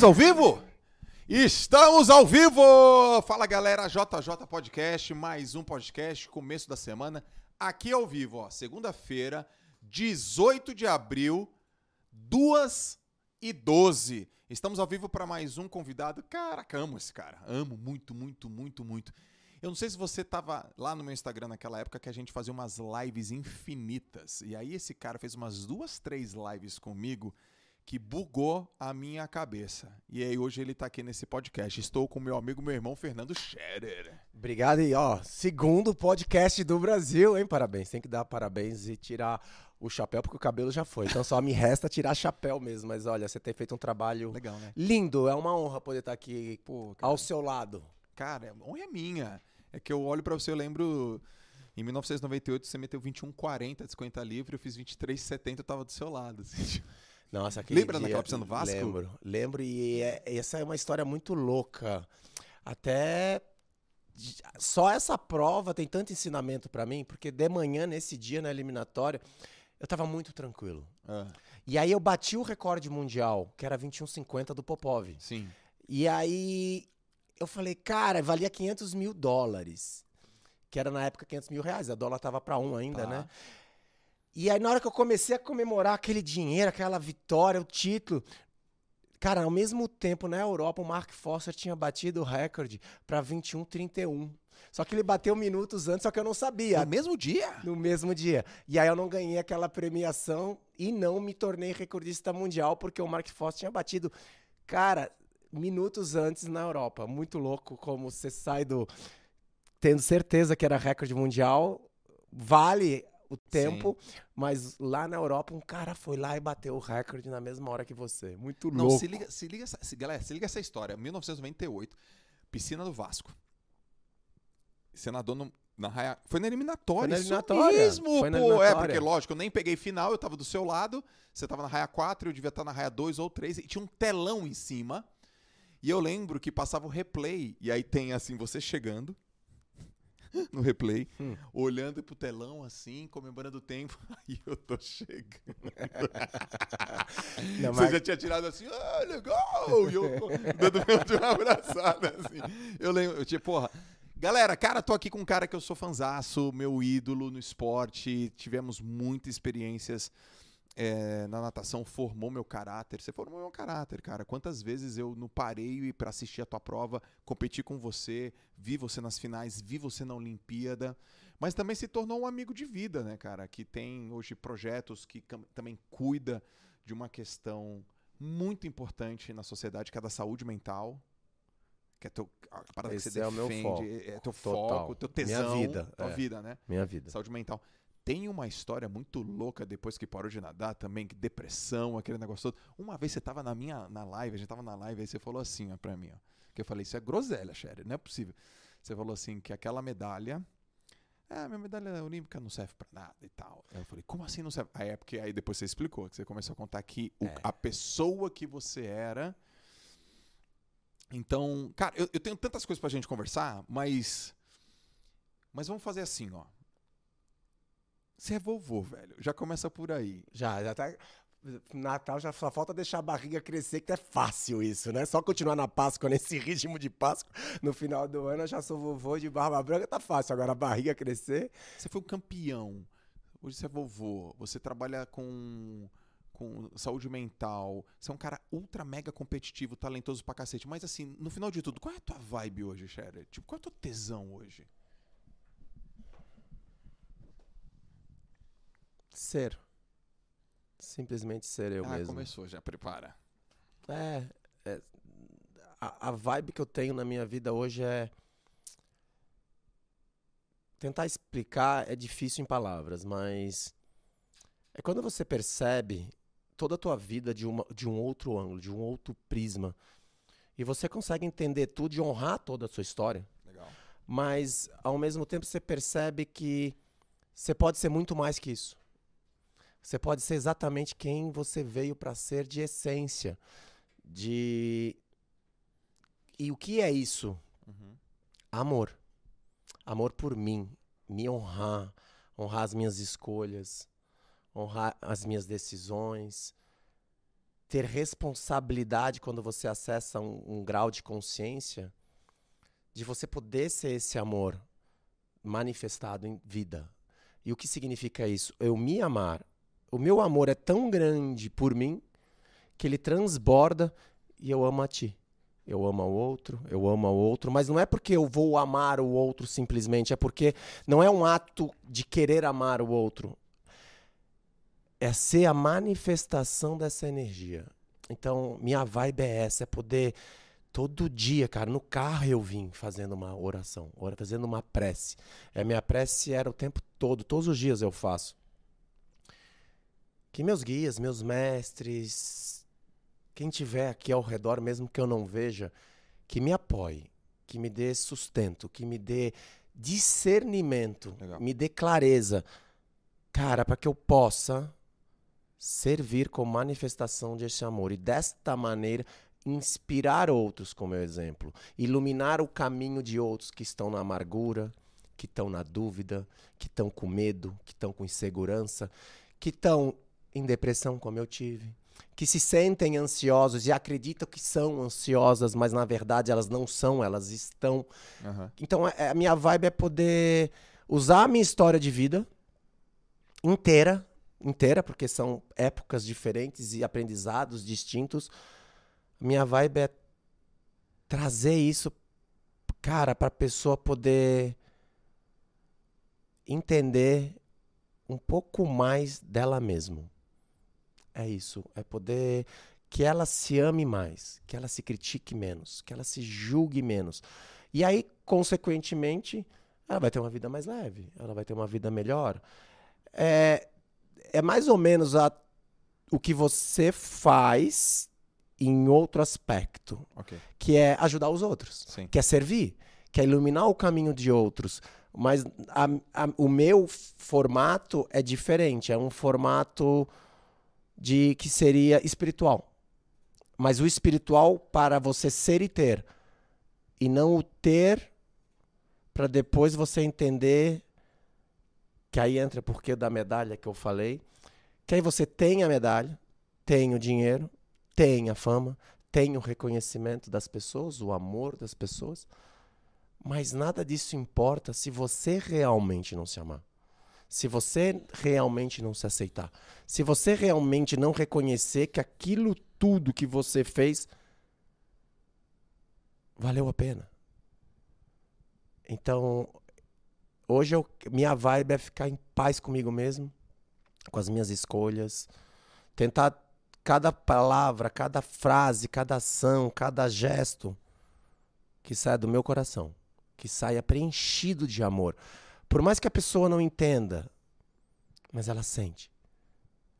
Estamos ao vivo? Estamos ao vivo! Fala galera, JJ Podcast, mais um podcast, começo da semana, aqui ao vivo, ó, segunda-feira, 18 de abril, 2 e 12. Estamos ao vivo para mais um convidado. Caraca, amo esse cara, amo muito, muito, muito, muito. Eu não sei se você tava lá no meu Instagram naquela época que a gente fazia umas lives infinitas. E aí esse cara fez umas duas, três lives comigo que bugou a minha cabeça. E aí hoje ele tá aqui nesse podcast. Estou com meu amigo, meu irmão Fernando Scherer. Obrigado e ó, segundo podcast do Brasil, hein? Parabéns. Tem que dar parabéns e tirar o chapéu porque o cabelo já foi. Então só me resta tirar chapéu mesmo, mas olha, você tem feito um trabalho Legal, né? lindo, é uma honra poder estar aqui Pô, ao seu lado. Cara, honra é minha. É que eu olho pra você, eu lembro em 1998 você meteu 21,40 de 50 livre, eu fiz 23,70, eu tava do seu lado. assim, tipo. Nossa, aquele Lembra dia, naquela piscina do Vasco? Lembro, lembro e é- essa é uma história muito louca. Até só essa prova tem tanto ensinamento pra mim, porque de manhã nesse dia na eliminatória eu tava muito tranquilo. Ah, E aí eu bati o recorde mundial, que era 21,50 do Popov. sim. E aí eu falei, cara, valia 500 mil dólares. Que era na época 500 mil reais, a dólar tava pra um ainda, Tá. né? E aí na hora que eu comecei a comemorar aquele dinheiro, aquela vitória, o título... Cara, ao mesmo tempo, na Europa, o Mark Foster tinha batido o recorde pra 21,31. Só que ele bateu minutos antes, só que eu não sabia. No mesmo dia? No mesmo dia. E aí eu não ganhei aquela premiação e não me tornei recordista mundial porque o Mark Foster tinha batido, cara, minutos antes na Europa. Muito louco como você sai do tendo certeza que era recorde mundial, vale o tempo, mas lá na Europa um cara foi lá e bateu o recorde na mesma hora que você. Muito Não, louco. se liga, se liga, essa- se, galera, se liga essa história. 1998, piscina do Vasco. Senador no, na raia. Foi na eliminatória. Foi na isso eliminatória. mesmo, Foi na pô. É, porque, lógico, eu nem peguei final, eu tava do seu lado. Você tava na raia 4, eu devia estar na raia 2 ou 3. E tinha um telão em cima. E eu lembro que passava o replay. E aí tem assim, você chegando no replay, Hum. olhando pro telão assim, comemorando o tempo. Aí eu tô chegando. Não, Você mas- já tinha tirado assim, ah, legal! E eu dando meu uma abraçada, assim. Eu lembro, eu tinha, porra. Galera, cara, tô aqui com um cara que eu sou fanzaço, meu ídolo no esporte. Tivemos muitas experiências é, na natação, formou meu caráter. Você formou meu caráter, cara. Quantas vezes eu no pareio e pra assistir a tua prova, competi com você, vi você nas finais, vi você na Olimpíada. Mas também se tornou um amigo de vida, né, cara? Que tem hoje projetos que também cuida de uma questão muito importante na sociedade, que é a da saúde mental. Que é teu, a parada que Esse você é defende, foco. é teu Total. foco, teu Minha tesão, vida, tua é. vida, né? Minha vida. Saúde mental. Tem uma história muito louca depois que parou de nadar também, que depressão, aquele negócio todo. Uma vez você tava na minha na live, a gente tava na live, aí você falou assim, ó, pra mim, ó. Que eu falei, isso é groselha, Sherry, não é possível. Você falou assim que aquela medalha. Ah, minha medalha olímpica não serve pra nada e tal. Aí eu falei, como assim não serve? Aí é porque aí depois você explicou, que você começou a contar que o- É. a pessoa que você era. Então, cara, eu, eu tenho tantas coisas pra gente conversar, mas. Mas vamos fazer assim, ó. Você é vovô, velho. Já começa por aí. Já, já tá. Natal já só falta deixar a barriga crescer, que é fácil isso, né? Só continuar na Páscoa, nesse ritmo de Páscoa, no final do ano eu já sou vovô de barba branca, tá fácil. Agora a barriga crescer. Você foi um campeão. Hoje você é vovô. Você trabalha com, com saúde mental. Você é um cara ultra mega competitivo, talentoso pra cacete. Mas assim, no final de tudo, qual é a tua vibe hoje, Scherer? Tipo, qual é o teu tesão hoje? Ser. Simplesmente ser eu ah, mesmo. começou, já prepara. É, é, a, a vibe que eu tenho na minha vida hoje é. Tentar explicar é difícil em palavras, mas. É quando você percebe toda a tua vida de, uma, de um outro ângulo, de um outro prisma. E você consegue entender tudo e honrar toda a sua história. Legal. Mas, ao mesmo tempo, você percebe que você pode ser muito mais que isso. Você pode ser exatamente quem você veio para ser de essência. De. E o que é isso? Uhum. Amor. Amor por mim. Me honrar. Honrar as minhas escolhas. Honrar as minhas decisões. ter responsabilidade quando você acessa um, um grau de consciência de você poder ser esse amor manifestado em vida. E o que significa isso? Eu me amar. O meu amor é tão grande por mim que ele transborda e eu amo a ti. Eu amo o outro, eu amo o outro, mas não é porque eu vou amar o outro simplesmente, é porque não é um ato de querer amar o outro. É ser a manifestação dessa energia. Então, minha vibe é essa, é poder todo dia, cara, no carro eu vim fazendo uma oração, fazendo uma prece. A minha prece era o tempo todo, todos os dias eu faço. Que meus guias, meus mestres, quem tiver aqui ao redor, mesmo que eu não veja, que me apoie, que me dê sustento, que me dê discernimento, Legal. me dê clareza. Cara, para que eu possa servir como manifestação desse amor e desta maneira inspirar outros com meu exemplo, iluminar o caminho de outros que estão na amargura, que estão na dúvida, que estão com medo, que estão com insegurança, que estão em depressão como eu tive, que se sentem ansiosos e acreditam que são ansiosas, mas na verdade elas não são, elas estão. Uhum. Então é, a minha vibe é poder usar a minha história de vida inteira, inteira, porque são épocas diferentes e aprendizados distintos. Minha vibe é trazer isso, cara, para a pessoa poder entender um pouco mais dela mesma. É isso. É poder que ela se ame mais, que ela se critique menos, que ela se julgue menos. E aí, consequentemente, ela vai ter uma vida mais leve, ela vai ter uma vida melhor. É, é mais ou menos a, o que você faz em outro aspecto, okay. que é ajudar os outros, Sim. que é servir, que é iluminar o caminho de outros. Mas a, a, o meu formato é diferente, é um formato de que seria espiritual. Mas o espiritual para você ser e ter. E não o ter para depois você entender que aí entra o porquê da medalha que eu falei. Que aí você tem a medalha, tem o dinheiro, tem a fama, tem o reconhecimento das pessoas, o amor das pessoas. Mas nada disso importa se você realmente não se amar. Se você realmente não se aceitar, se você realmente não reconhecer que aquilo tudo que você fez valeu a pena. Então, hoje eu, minha vibe é ficar em paz comigo mesmo, com as minhas escolhas, tentar cada palavra, cada frase, cada ação, cada gesto que saia do meu coração, que saia preenchido de amor. Por mais que a pessoa não entenda, mas ela sente.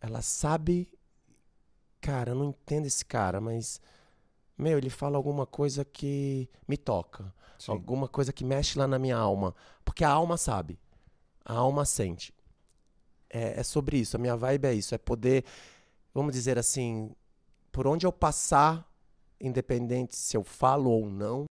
Ela sabe, cara, eu não entendo esse cara, mas meu, ele fala alguma coisa que me toca, Sim. alguma coisa que mexe lá na minha alma, porque a alma sabe, a alma sente. É, é sobre isso, a minha vibe é isso, é poder, vamos dizer assim, por onde eu passar, independente se eu falo ou não,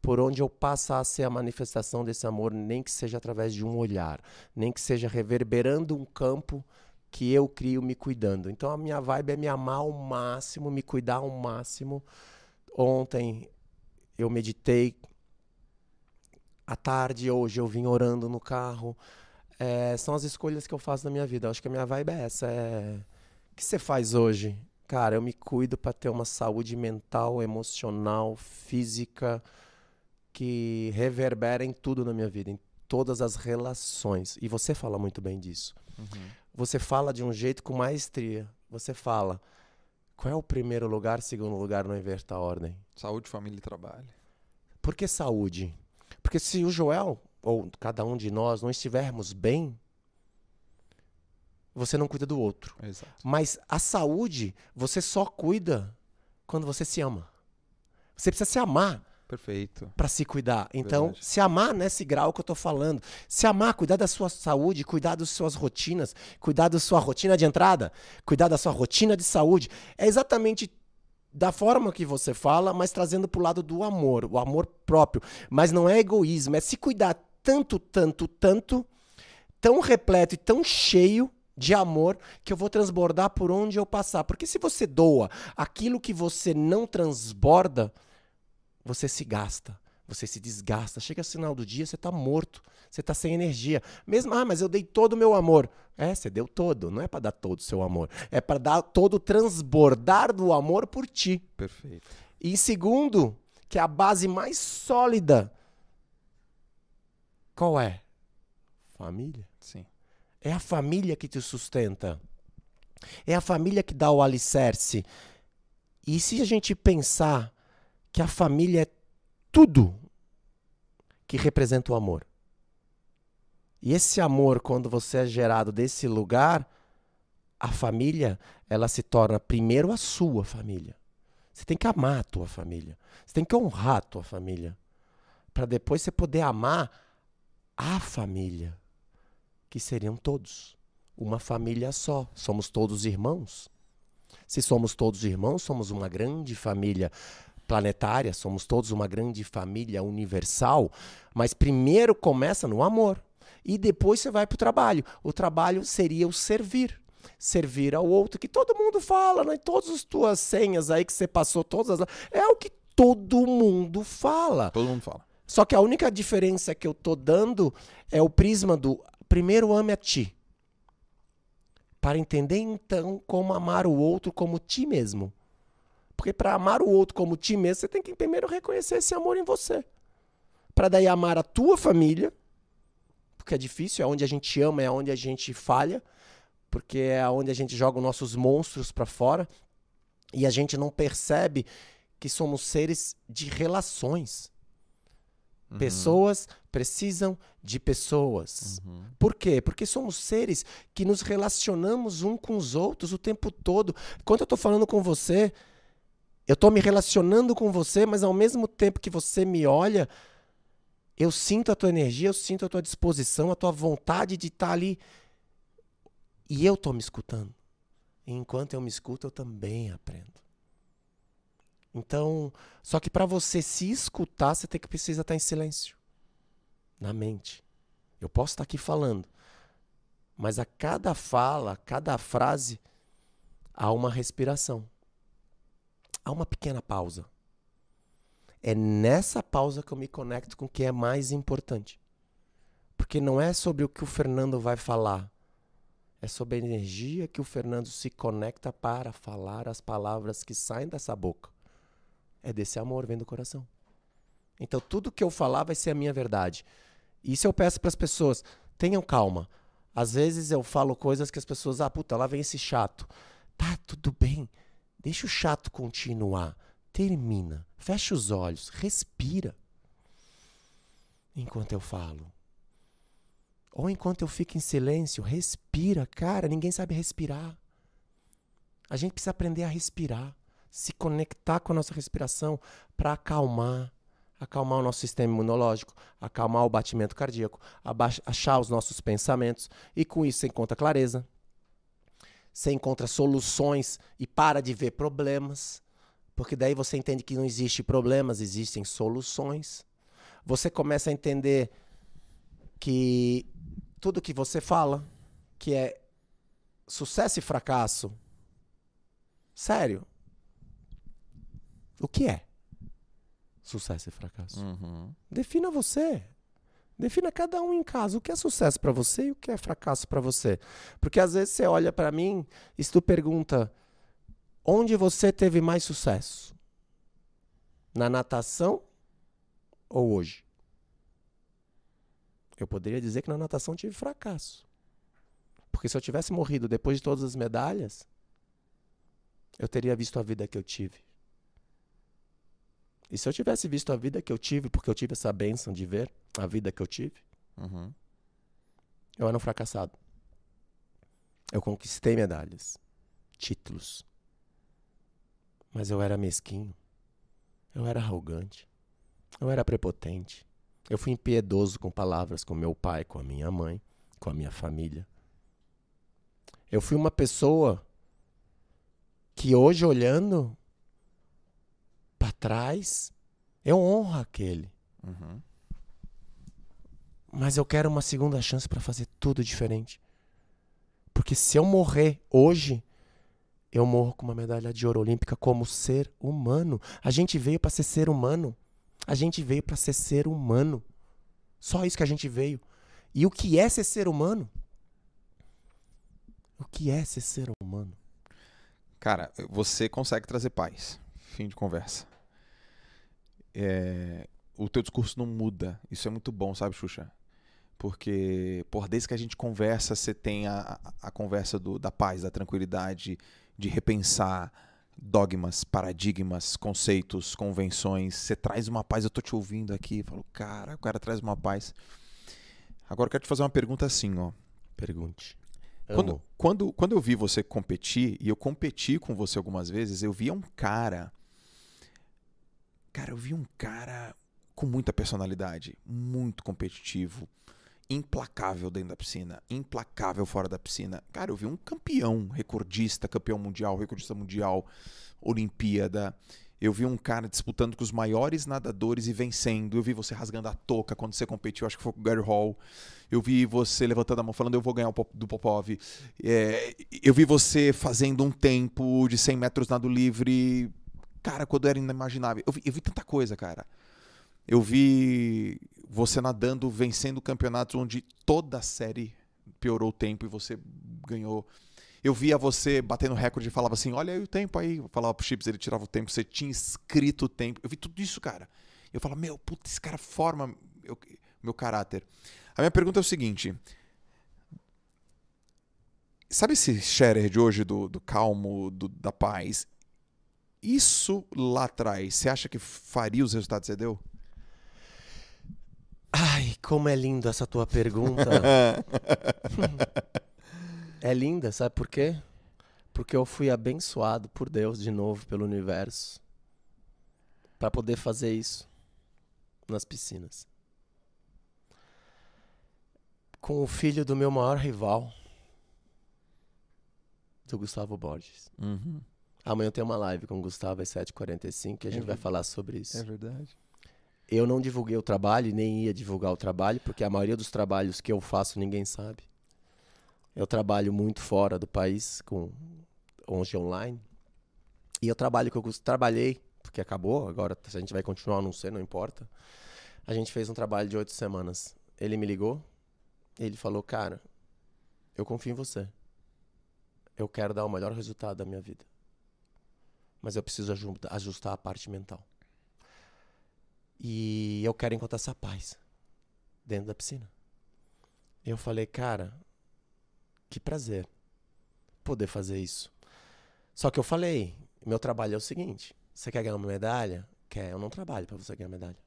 por onde eu passar a ser a manifestação desse amor, nem que seja através de um olhar, nem que seja reverberando um campo que eu crio me cuidando. Então a minha vibe é me amar ao máximo, me cuidar ao máximo. Ontem eu meditei à tarde, hoje eu vim orando no carro. É, são as escolhas que eu faço na minha vida. Eu acho que a minha vibe é essa. É... O que você faz hoje? Cara, eu me cuido para ter uma saúde mental, emocional, física, que reverbera em tudo na minha vida, em todas as relações. E você fala muito bem disso. Uhum. Você fala de um jeito com maestria. Você fala. Qual é o primeiro lugar, segundo lugar, não inverta a ordem? Saúde, família e trabalho. Por que saúde? Porque se o Joel, ou cada um de nós, não estivermos bem, você não cuida do outro. Exato. Mas a saúde, você só cuida quando você se ama. Você precisa se amar. Perfeito. Para se cuidar. Então, Verdade. se amar nesse grau que eu tô falando. Se amar, cuidar da sua saúde, cuidar das suas rotinas, cuidar da sua rotina de entrada, cuidar da sua rotina de saúde. É exatamente da forma que você fala, mas trazendo pro lado do amor, o amor próprio. Mas não é egoísmo, é se cuidar tanto, tanto, tanto, tão repleto e tão cheio de amor que eu vou transbordar por onde eu passar. Porque se você doa aquilo que você não transborda, você se gasta, você se desgasta. Chega ao final do dia, você está morto, você está sem energia. Mesmo, ah, mas eu dei todo o meu amor. É, você deu todo, não é para dar todo o seu amor. É para dar todo o transbordar do amor por ti. Perfeito. E segundo, que é a base mais sólida, qual é? Família. Sim. É a família que te sustenta. É a família que dá o alicerce. E se a gente pensar que a família é tudo que representa o amor. E esse amor, quando você é gerado desse lugar, a família, ela se torna primeiro a sua família. Você tem que amar a tua família. Você tem que honrar a tua família. Para depois você poder amar a família que seriam todos. Uma família só. Somos todos irmãos. Se somos todos irmãos, somos uma grande família planetária, somos todos uma grande família universal. Mas primeiro começa no amor. E depois você vai para o trabalho. O trabalho seria o servir. Servir ao outro, que todo mundo fala, né? Todas as tuas senhas aí que você passou, todas as. É o que todo mundo fala. Todo mundo fala. Só que a única diferença que eu tô dando é o prisma do primeiro ame a ti. Para entender então como amar o outro como ti mesmo. Porque para amar o outro como ti mesmo, você tem que primeiro reconhecer esse amor em você. Para daí amar a tua família, porque é difícil, é onde a gente ama, é onde a gente falha, porque é onde a gente joga os nossos monstros para fora e a gente não percebe que somos seres de relações. Uhum. Pessoas precisam de pessoas. Uhum. Por quê? Porque somos seres que nos relacionamos um com os outros o tempo todo. Quando eu estou falando com você, eu estou me relacionando com você, mas ao mesmo tempo que você me olha, eu sinto a tua energia, eu sinto a tua disposição, a tua vontade de estar tá ali. E eu estou me escutando. E enquanto eu me escuto, eu também aprendo. Então, só que para você se escutar, você tem que precisar estar em silêncio. Na mente. Eu posso estar aqui falando, mas a cada fala, a cada frase, há uma respiração. Há uma pequena pausa. É nessa pausa que eu me conecto com o que é mais importante. Porque não é sobre o que o Fernando vai falar. É sobre a energia que o Fernando se conecta para falar as palavras que saem dessa boca é desse amor, vem do coração. Então tudo que eu falar vai ser a minha verdade. Isso eu peço para as pessoas, tenham calma. Às vezes eu falo coisas que as pessoas, ah, puta, lá vem esse chato. Tá, tudo bem. Deixa o chato continuar. Termina. Fecha os olhos. Respira. Enquanto eu falo. Ou enquanto eu fico em silêncio, respira. Cara, ninguém sabe respirar. A gente precisa aprender a respirar se conectar com a nossa respiração para acalmar, acalmar o nosso sistema imunológico, acalmar o batimento cardíaco, achar os nossos pensamentos e com isso você encontra clareza. Você encontra soluções e para de ver problemas, porque daí você entende que não existe problemas, existem soluções. Você começa a entender que tudo que você fala, que é sucesso e fracasso, sério, o que é sucesso e fracasso? Uhum. Defina você. Defina cada um em casa o que é sucesso para você e o que é fracasso para você. Porque às vezes você olha para mim e tu pergunta: onde você teve mais sucesso? Na natação ou hoje? Eu poderia dizer que na natação tive fracasso. Porque se eu tivesse morrido depois de todas as medalhas, eu teria visto a vida que eu tive. E se eu tivesse visto a vida que eu tive, porque eu tive essa bênção de ver a vida que eu tive, uhum. eu era um fracassado. Eu conquistei medalhas, títulos. Mas eu era mesquinho. Eu era arrogante. Eu era prepotente. Eu fui impiedoso com palavras com meu pai, com a minha mãe, com a minha família. Eu fui uma pessoa que hoje olhando para trás, eu honro aquele. Uhum. Mas eu quero uma segunda chance para fazer tudo diferente. Porque se eu morrer hoje, eu morro com uma medalha de ouro olímpica como ser humano. A gente veio para ser ser humano. A gente veio para ser ser humano. Só isso que a gente veio. E o que é ser ser humano? O que é ser ser humano? Cara, você consegue trazer paz. Fim de conversa. É, o teu discurso não muda. Isso é muito bom, sabe, Xuxa? Porque, por desde que a gente conversa, você tem a, a conversa do, da paz, da tranquilidade, de repensar dogmas, paradigmas, conceitos, convenções. Você traz uma paz, eu tô te ouvindo aqui. Falo, cara, o cara traz uma paz. Agora eu quero te fazer uma pergunta assim, ó. Pergunte. Quando, quando, quando eu vi você competir, e eu competi com você algumas vezes, eu via um cara. Cara, eu vi um cara com muita personalidade, muito competitivo, implacável dentro da piscina, implacável fora da piscina. Cara, eu vi um campeão, recordista, campeão mundial, recordista mundial, Olimpíada. Eu vi um cara disputando com os maiores nadadores e vencendo. Eu vi você rasgando a touca quando você competiu, acho que foi com o Gary Hall. Eu vi você levantando a mão falando, eu vou ganhar do Popov. É, eu vi você fazendo um tempo de 100 metros nado livre. Cara, quando era inimaginável. Eu vi, eu vi tanta coisa, cara. Eu vi você nadando, vencendo campeonatos onde toda a série piorou o tempo e você ganhou eu via você batendo recorde e falava assim: olha aí o tempo aí. Eu falava pro Chips, ele tirava o tempo, você tinha escrito o tempo. Eu vi tudo isso, cara. Eu falava, meu, puta, esse cara forma meu, meu caráter. A minha pergunta é o seguinte: sabe esse Scherer de hoje, do, do calmo, do, da paz? Isso lá atrás, você acha que faria os resultados que você deu? Ai, como é linda essa tua pergunta. É linda, sabe por quê? Porque eu fui abençoado por Deus de novo, pelo universo, para poder fazer isso nas piscinas. Com o filho do meu maior rival, do Gustavo Borges. Uhum. Amanhã tem uma live com o Gustavo às 7h45 que a é gente vai falar sobre isso. É verdade. Eu não divulguei o trabalho, nem ia divulgar o trabalho, porque a maioria dos trabalhos que eu faço ninguém sabe. Eu trabalho muito fora do país, com hoje online. E eu trabalho que eu trabalhei, porque acabou, agora se a gente vai continuar, não sei, não importa. A gente fez um trabalho de oito semanas. Ele me ligou, ele falou, cara, eu confio em você. Eu quero dar o melhor resultado da minha vida. Mas eu preciso ajustar a parte mental. E eu quero encontrar essa paz dentro da piscina. Eu falei, cara, que prazer poder fazer isso. Só que eu falei, meu trabalho é o seguinte: você quer ganhar uma medalha? Quer? Eu não trabalho para você ganhar medalha.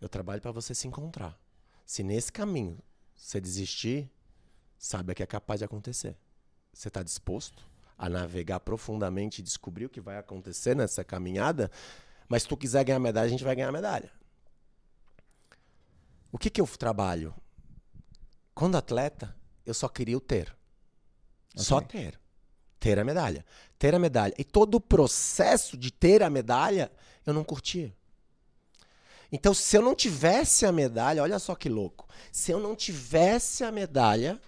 Eu trabalho para você se encontrar. Se nesse caminho você desistir, saiba que é capaz de acontecer. Você está disposto a navegar profundamente e descobrir o que vai acontecer nessa caminhada? Mas se tu quiser ganhar medalha, a gente vai ganhar medalha. O que, que eu trabalho? Quando atleta, eu só queria o ter. Okay. Só ter. Ter a medalha. Ter a medalha. E todo o processo de ter a medalha, eu não curtia. Então, se eu não tivesse a medalha, olha só que louco. Se eu não tivesse a medalha.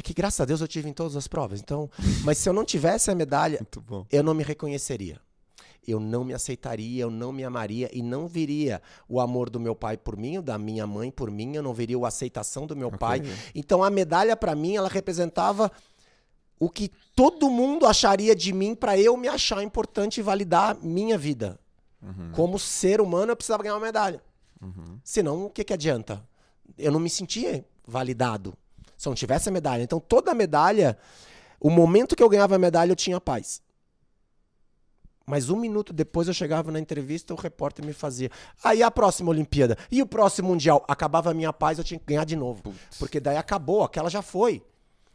É que graças a Deus eu tive em todas as provas. Então, mas se eu não tivesse a medalha, eu não me reconheceria eu não me aceitaria, eu não me amaria e não viria o amor do meu pai por mim, da minha mãe por mim, eu não viria a aceitação do meu okay. pai. Então a medalha para mim, ela representava o que todo mundo acharia de mim para eu me achar importante e validar minha vida. Uhum. Como ser humano, eu precisava ganhar uma medalha. Uhum. Senão, o que, que adianta? Eu não me sentia validado se eu não tivesse a medalha. Então, toda a medalha, o momento que eu ganhava a medalha, eu tinha paz. Mas um minuto depois eu chegava na entrevista, o repórter me fazia. Aí a próxima Olimpíada. E o próximo Mundial? Acabava a minha paz, eu tinha que ganhar de novo. Putz. Porque daí acabou, aquela já foi.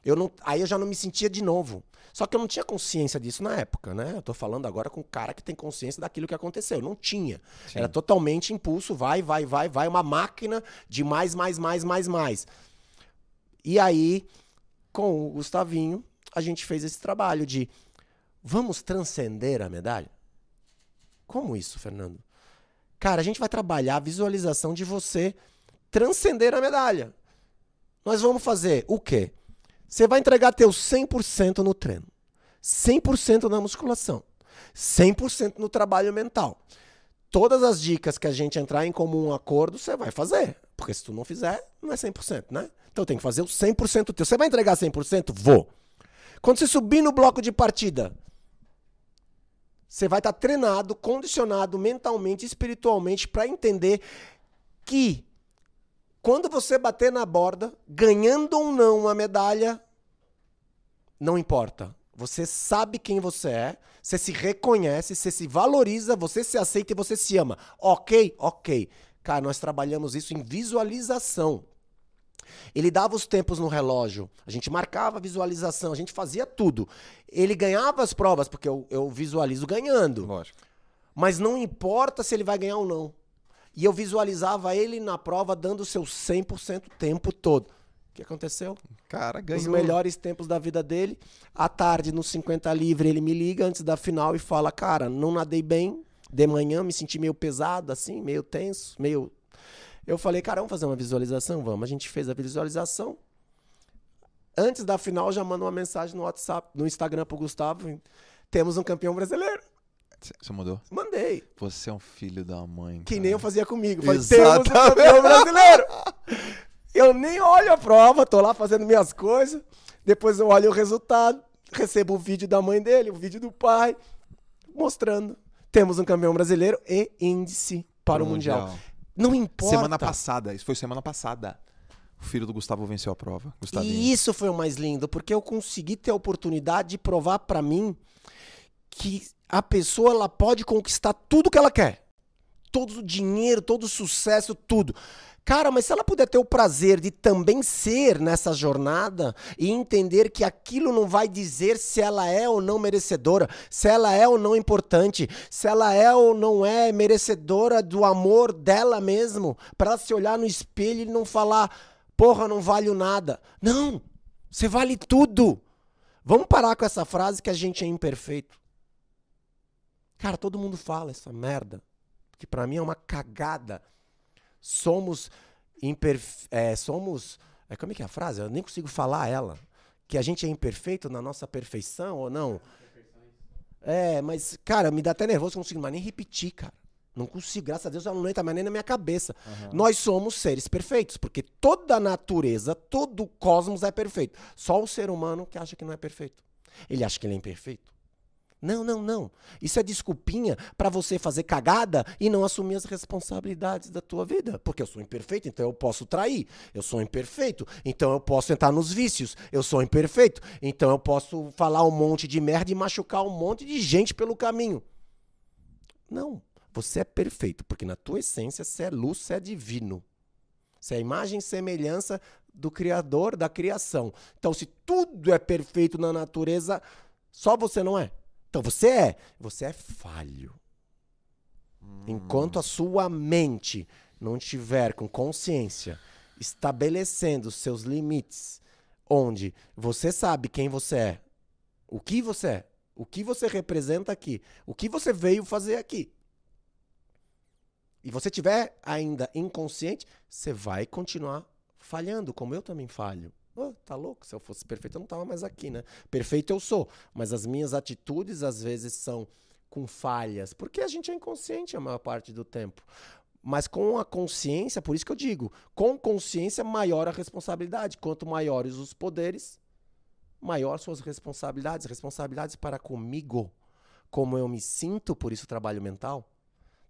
Eu não, aí eu já não me sentia de novo. Só que eu não tinha consciência disso na época, né? Eu tô falando agora com um cara que tem consciência daquilo que aconteceu. Eu não tinha. Sim. Era totalmente impulso, vai, vai, vai, vai, uma máquina de mais, mais, mais, mais, mais. E aí, com o Gustavinho, a gente fez esse trabalho de Vamos transcender a medalha? Como isso, Fernando? Cara, a gente vai trabalhar a visualização de você transcender a medalha. Nós vamos fazer o quê? Você vai entregar teu 100% no treino, 100% na musculação, 100% no trabalho mental. Todas as dicas que a gente entrar em comum acordo, você vai fazer. Porque se tu não fizer, não é 100%, né? Então tem que fazer o 100% teu. Você vai entregar 100%? Vou. Quando você subir no bloco de partida, você vai estar tá treinado, condicionado mentalmente, espiritualmente para entender que quando você bater na borda, ganhando ou não uma medalha, não importa. Você sabe quem você é, você se reconhece, você se valoriza, você se aceita e você se ama. Ok? Ok. Cara, nós trabalhamos isso em visualização. Ele dava os tempos no relógio, a gente marcava a visualização, a gente fazia tudo. Ele ganhava as provas, porque eu, eu visualizo ganhando. Lógico. Mas não importa se ele vai ganhar ou não. E eu visualizava ele na prova dando o seu 100% o tempo todo. O que aconteceu? Cara, ganhou. Os melhores tempos da vida dele. À tarde, no 50 livre, ele me liga antes da final e fala: Cara, não nadei bem. De manhã me senti meio pesado, assim, meio tenso, meio eu falei, cara, vamos fazer uma visualização? Vamos. A gente fez a visualização. Antes da final, já mandou uma mensagem no WhatsApp, no Instagram pro Gustavo. Temos um campeão brasileiro. Você mandou? Mandei. Você é um filho da mãe. Que nem eu fazia comigo. Falei, temos um campeão brasileiro. eu nem olho a prova, tô lá fazendo minhas coisas. Depois eu olho o resultado, recebo o vídeo da mãe dele, o vídeo do pai, mostrando. Temos um campeão brasileiro e índice para o mundial. mundial. Não importa. Semana passada, isso foi semana passada. O filho do Gustavo venceu a prova. Gustavinho. E isso foi o mais lindo, porque eu consegui ter a oportunidade de provar para mim que a pessoa ela pode conquistar tudo que ela quer. Todo o dinheiro, todo o sucesso, tudo. Cara, mas se ela puder ter o prazer de também ser nessa jornada e entender que aquilo não vai dizer se ela é ou não merecedora, se ela é ou não importante, se ela é ou não é merecedora do amor dela mesmo, para se olhar no espelho e não falar, porra, não valho nada. Não, você vale tudo. Vamos parar com essa frase que a gente é imperfeito. Cara, todo mundo fala essa merda, que para mim é uma cagada somos imperfe... É, somos. É, como é que é a frase? Eu nem consigo falar ela. Que a gente é imperfeito na nossa perfeição ou não? É, mas, cara, me dá até nervoso, não consigo mais nem repetir, cara. Não consigo, graças a Deus, ela não entra mais nem na minha cabeça. Uhum. Nós somos seres perfeitos, porque toda a natureza, todo o cosmos é perfeito. Só o ser humano que acha que não é perfeito. Ele acha que ele é imperfeito. Não, não, não. Isso é desculpinha para você fazer cagada e não assumir as responsabilidades da tua vida. Porque eu sou imperfeito, então eu posso trair. Eu sou imperfeito, então eu posso entrar nos vícios. Eu sou imperfeito, então eu posso falar um monte de merda e machucar um monte de gente pelo caminho. Não. Você é perfeito, porque na tua essência você é luz, você é divino. Você é a imagem e semelhança do Criador, da criação. Então, se tudo é perfeito na natureza, só você não é. Então você é, você é falho. Enquanto a sua mente não estiver com consciência, estabelecendo seus limites, onde você sabe quem você é, o que você é, o que você representa aqui, o que você veio fazer aqui. E você tiver ainda inconsciente, você vai continuar falhando, como eu também falho. Oh, tá louco? Se eu fosse perfeito, eu não tava mais aqui, né? Perfeito eu sou, mas as minhas atitudes às vezes são com falhas, porque a gente é inconsciente a maior parte do tempo. Mas com a consciência, por isso que eu digo, com consciência maior a responsabilidade. Quanto maiores os poderes, maior suas responsabilidades, responsabilidades para comigo, como eu me sinto, por isso trabalho mental,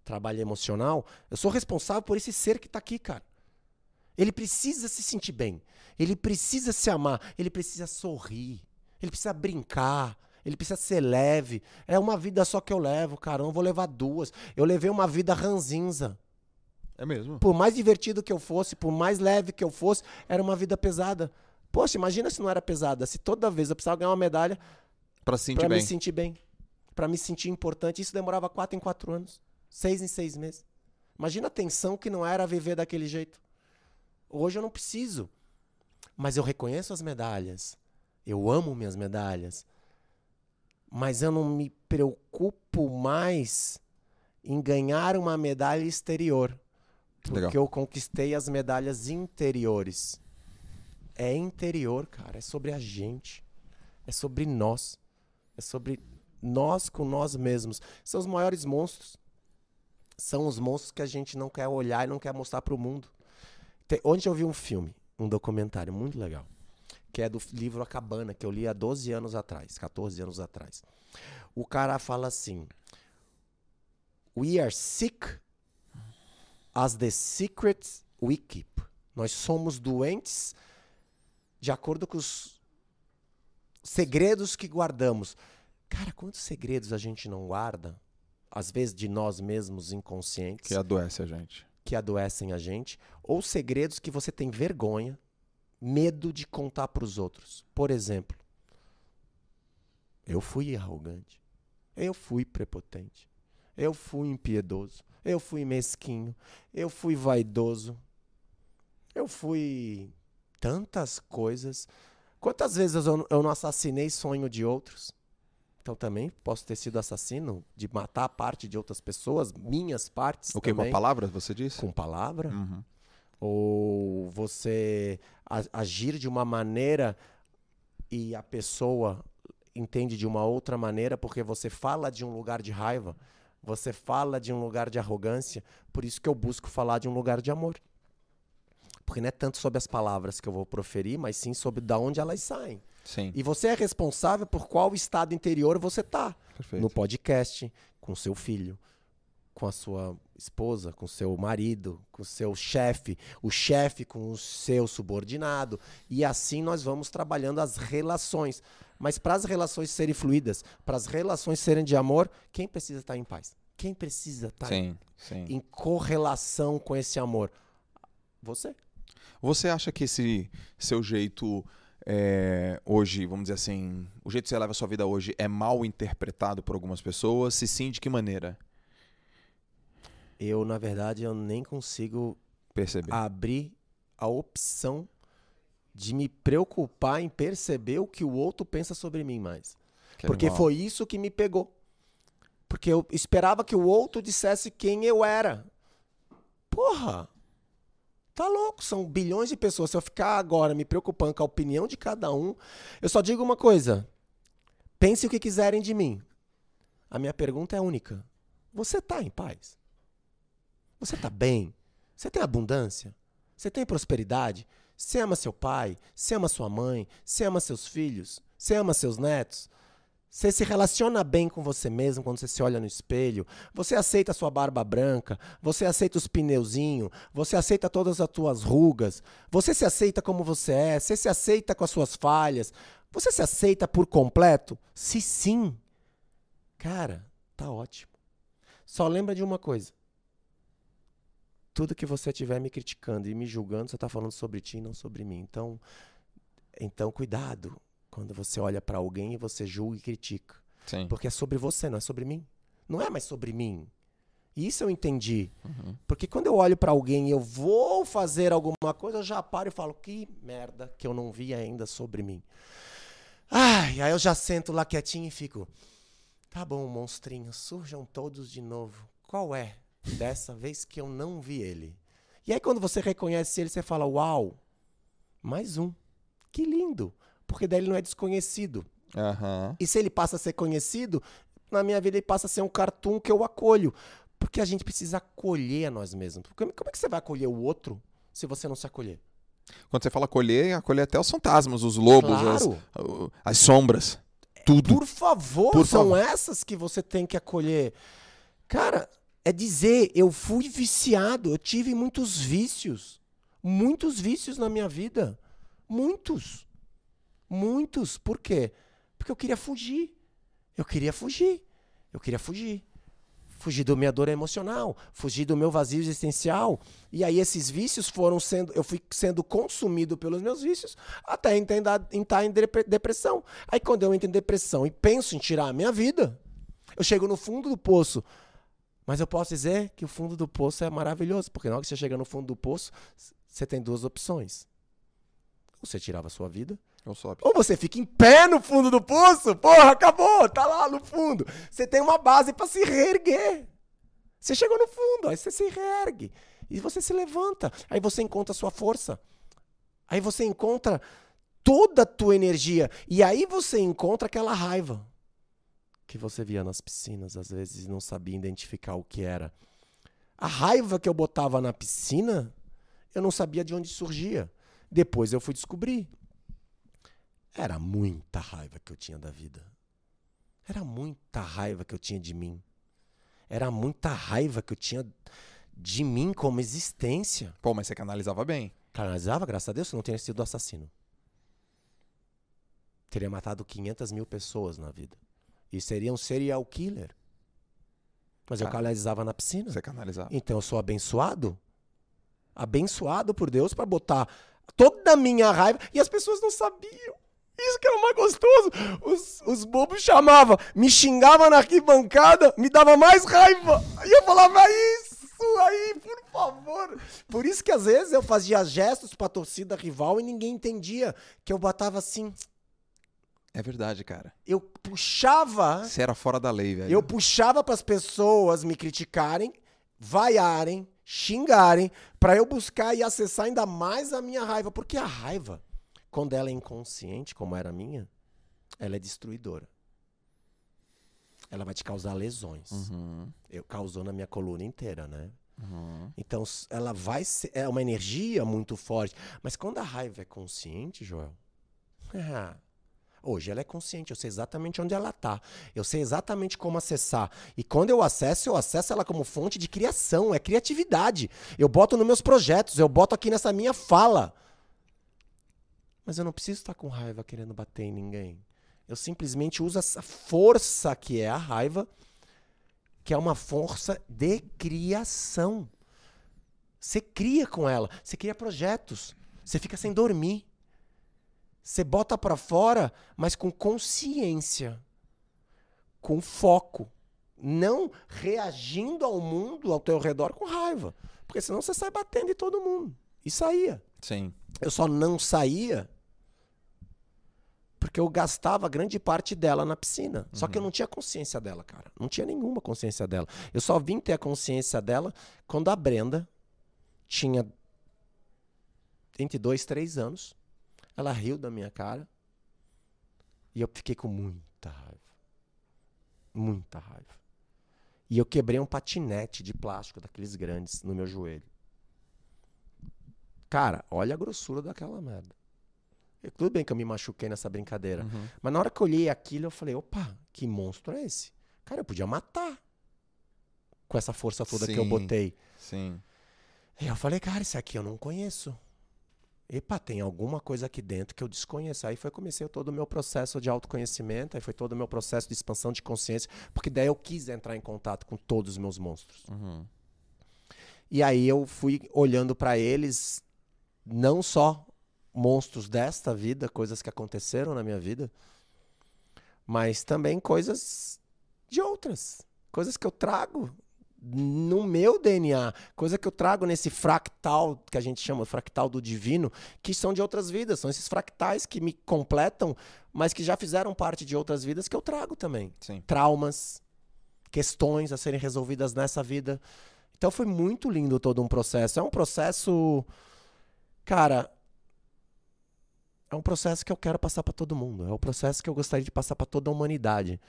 trabalho emocional. Eu sou responsável por esse ser que está aqui, cara. Ele precisa se sentir bem. Ele precisa se amar. Ele precisa sorrir. Ele precisa brincar. Ele precisa ser leve. É uma vida só que eu levo, cara. Eu não vou levar duas. Eu levei uma vida ranzinza. É mesmo? Por mais divertido que eu fosse, por mais leve que eu fosse, era uma vida pesada. Poxa, imagina se não era pesada. Se toda vez eu precisava ganhar uma medalha para sentir me sentir bem. Para me sentir importante. Isso demorava quatro em quatro anos. Seis em seis meses. Imagina a tensão que não era viver daquele jeito. Hoje eu não preciso. Mas eu reconheço as medalhas. Eu amo minhas medalhas. Mas eu não me preocupo mais em ganhar uma medalha exterior. Porque Legal. eu conquistei as medalhas interiores. é interior, cara. É sobre a gente. É sobre nós. É sobre nós com nós mesmos. São os maiores monstros. São os monstros que a gente não quer olhar e não quer mostrar para o mundo. Tem, onde eu vi um filme, um documentário muito legal, que é do livro A Cabana, que eu li há 12 anos atrás, 14 anos atrás. O cara fala assim: We are sick as the secrets we keep. Nós somos doentes de acordo com os segredos que guardamos. Cara, quantos segredos a gente não guarda? Às vezes de nós mesmos inconscientes. Que adoece a gente. Que adoecem a gente. Ou segredos que você tem vergonha, medo de contar para os outros. Por exemplo, eu fui arrogante. Eu fui prepotente. Eu fui impiedoso. Eu fui mesquinho. Eu fui vaidoso. Eu fui tantas coisas. Quantas vezes eu, não assassinei sonho de outros? Então também posso ter sido assassino de matar parte de outras pessoas, minhas partes. O que? também. Com palavras, você disse? Com palavra. Uhum. Ou você agir de uma maneira e a pessoa entende de uma outra maneira porque você fala de um lugar de raiva, você fala de um lugar de arrogância. Por isso que eu busco falar de um lugar de amor. Porque não é tanto sobre as palavras que eu vou proferir, mas sim sobre de onde elas saem. Sim. E você é responsável por qual estado interior você está. Perfeito. No podcast, com seu filho, com a sua esposa, com seu marido, com seu chefe, o chefe com o seu subordinado. E assim nós vamos trabalhando as relações. Mas para as relações serem fluídas, para as relações serem de amor, quem precisa estar em paz? Quem precisa estar sim, sim. em correlação com esse amor? Você. Você acha que esse seu jeito é, hoje, vamos dizer assim, o jeito que você leva a sua vida hoje é mal interpretado por algumas pessoas? Se sim, de que maneira? Eu, na verdade, eu nem consigo perceber abrir a opção de me preocupar em perceber o que o outro pensa sobre mim mais. Que Porque animal. foi isso que me pegou. Porque eu esperava que o outro dissesse quem eu era. Porra! Tá louco, são bilhões de pessoas. Se eu ficar agora me preocupando com a opinião de cada um, eu só digo uma coisa. Pense o que quiserem de mim. A minha pergunta é única. Você tá em paz? Você tá bem? Você tem abundância? Você tem prosperidade? Você ama seu pai? Você ama sua mãe? Você ama seus filhos? Você ama seus netos? Você se relaciona bem com você mesmo quando você se olha no espelho. Você aceita a sua barba branca. Você aceita os pneuzinhos. Você aceita todas as tuas rugas. Você se aceita como você é. Você se aceita com as suas falhas. Você se aceita por completo? Se sim, cara, tá ótimo. Só lembra de uma coisa. Tudo que você estiver me criticando e me julgando, você está falando sobre ti e não sobre mim. Então, então cuidado quando você olha para alguém e você julga e critica. Sim. Porque é sobre você, não é sobre mim. Não é mais sobre mim. Isso eu entendi. Uhum. Porque quando eu olho para alguém e eu vou fazer alguma coisa, eu já paro e falo: que merda que eu não vi ainda sobre mim. Ai, aí eu já sento lá quietinho e fico: tá bom, monstrinho, surjam todos de novo. Qual é dessa vez que eu não vi ele? E aí quando você reconhece ele, você fala: uau, mais um. Que lindo porque daí ele não é desconhecido. Uhum. E se ele passa a ser conhecido, na minha vida ele passa a ser um cartoon que eu acolho. Porque a gente precisa acolher a nós mesmos. Como é que você vai acolher o outro se você não se acolher? Quando você fala acolher, acolher até os fantasmas, os lobos, claro. as, as, sombras. Tudo. Por favor, Por são favor. essas que você tem que acolher. Cara, é dizer, eu fui viciado, eu tive muitos vícios. Muitos vícios na minha vida. Muitos. Muitos. Por quê? Porque eu queria fugir. Eu queria fugir. Eu queria fugir. Fugir da minha dor emocional, fugir do meu vazio existencial. E aí esses vícios foram sendo, eu fui sendo consumido pelos meus vícios até entrar em depressão. Aí quando eu entro em depressão e penso em tirar a minha vida, eu chego no fundo do poço. Mas eu posso dizer que o fundo do poço é maravilhoso, porque na hora que você chega no fundo do poço, você tem duas opções. Você tirava a sua vida, ou sobe. Ou você fica em pé no fundo do poço, porra, acabou, tá lá no fundo. Você tem uma base para se reerguer. Você chegou no fundo, aí você se reergue. E você se levanta. Aí você encontra a sua força. Aí você encontra toda a tua energia. E aí você encontra aquela raiva que você via nas piscinas, às vezes não sabia identificar o que era. A raiva que eu botava na piscina, eu não sabia de onde surgia. Depois eu fui descobrir. Era muita raiva que eu tinha da vida. Era muita raiva que eu tinha de mim. Era muita raiva que eu tinha de mim como existência. Pô, mas você canalizava bem. Canalizava, graças a Deus, eu não teria sido assassino. Teria matado 500 mil pessoas na vida. E seria um serial killer. Mas eu canalizava na piscina. Você canalizava. Então eu sou abençoado? Abençoado por Deus para botar toda a minha raiva. E as pessoas não sabiam. Isso que era o mais gostoso. Os, os bobos chamavam, me xingavam na arquibancada, me dava mais raiva. E eu falava, isso aí, por favor. Por isso que às vezes eu fazia gestos pra torcida rival e ninguém entendia. Que eu botava assim. É verdade, cara. Eu puxava Você era fora da lei, velho. eu puxava para as pessoas me criticarem, vaiarem, xingarem, para eu buscar e acessar ainda mais a minha raiva. Porque a raiva, quando ela é inconsciente, como era a minha, ela é destruidora. Ela vai te causar lesões. Uhum, Eu causou na minha coluna inteira, né? uhum. Então, ela vai ser. É uma energia muito forte. Mas quando a raiva é consciente, Joel. hoje ela é consciente. Eu sei exatamente onde ela tá. Eu sei exatamente como acessar. E quando eu acesso, eu acesso ela como fonte de criação. É criatividade. Eu boto nos meus projetos. Eu boto aqui nessa minha fala. Mas eu não preciso estar com raiva querendo bater em ninguém. Eu simplesmente uso essa força que é a raiva que é uma força de criação. Você cria com ela, você cria projetos, você fica sem dormir. Você bota pra fora, mas com consciência, com foco, não reagindo ao mundo ao teu redor com raiva, porque senão você sai batendo em todo mundo. E saía. Sim. Eu só não saía porque eu gastava grande parte dela na piscina. Só que eu não tinha consciência dela, cara. Não tinha nenhuma consciência dela. Eu só vim ter a consciência dela quando a Brenda tinha entre dois, três anos. Ela riu da minha cara. E eu fiquei com muita raiva. Muita raiva. E eu quebrei um patinete de plástico daqueles grandes no meu joelho. Cara, olha a grossura daquela merda. Eu- tudo bem que eu me machuquei nessa brincadeira. Uhum. Mas na hora que eu olhei aquilo, eu falei, opa, que monstro é esse? Cara, eu podia matar. Com essa força toda que eu Sim. botei. Sim. E eu falei, cara, isso aqui eu não conheço. Epa, tem alguma coisa aqui dentro que eu desconheço. Aí foi comecei todo o meu processo de autoconhecimento, aí foi todo o meu processo de expansão de consciência, porque daí eu quis entrar em contato com todos os meus monstros. Uhum. E aí eu fui olhando pra eles, não só monstros desta vida, coisas que aconteceram na minha vida, mas também coisas de outras, coisas que eu trago no meu DNA, coisa que eu trago nesse fractal que a gente chama fractal do divino, que são de outras vidas, são esses fractais que me completam, mas que já fizeram parte de outras vidas que eu trago também Sim. traumas, questões a serem resolvidas nessa vida. Então foi muito lindo todo um processo. É um processo, cara, é um processo que eu quero passar para todo mundo. É o processo que eu gostaria de passar para toda a humanidade.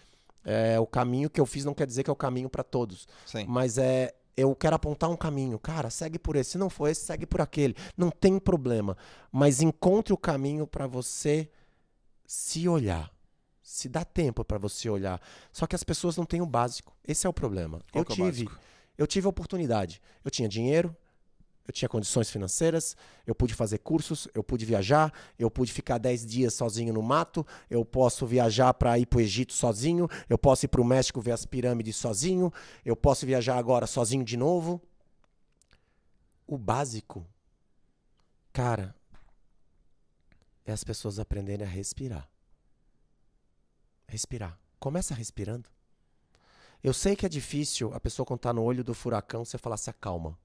É o caminho que eu fiz não quer dizer que é o caminho para todos, Sim. mas é eu quero apontar um caminho. Cara, segue por esse. Se não for esse, segue por aquele. Não tem problema, mas encontre o caminho para você se olhar. Se dá tempo para você olhar. Só que as pessoas não têm o básico. Esse é o problema. Qual eu é tive, básico? eu tive a oportunidade. Eu tinha dinheiro, eu tinha condições financeiras, eu pude fazer cursos, eu pude viajar, eu pude ficar 10 dias sozinho no mato, eu posso viajar para ir para o Egito sozinho, eu posso ir para o México ver as pirâmides sozinho, eu posso viajar agora sozinho de novo. O básico, cara, é as pessoas aprenderem a respirar. Respirar. Começa respirando. Eu sei que é difícil a pessoa quando tá no olho do furacão você falar se acalma.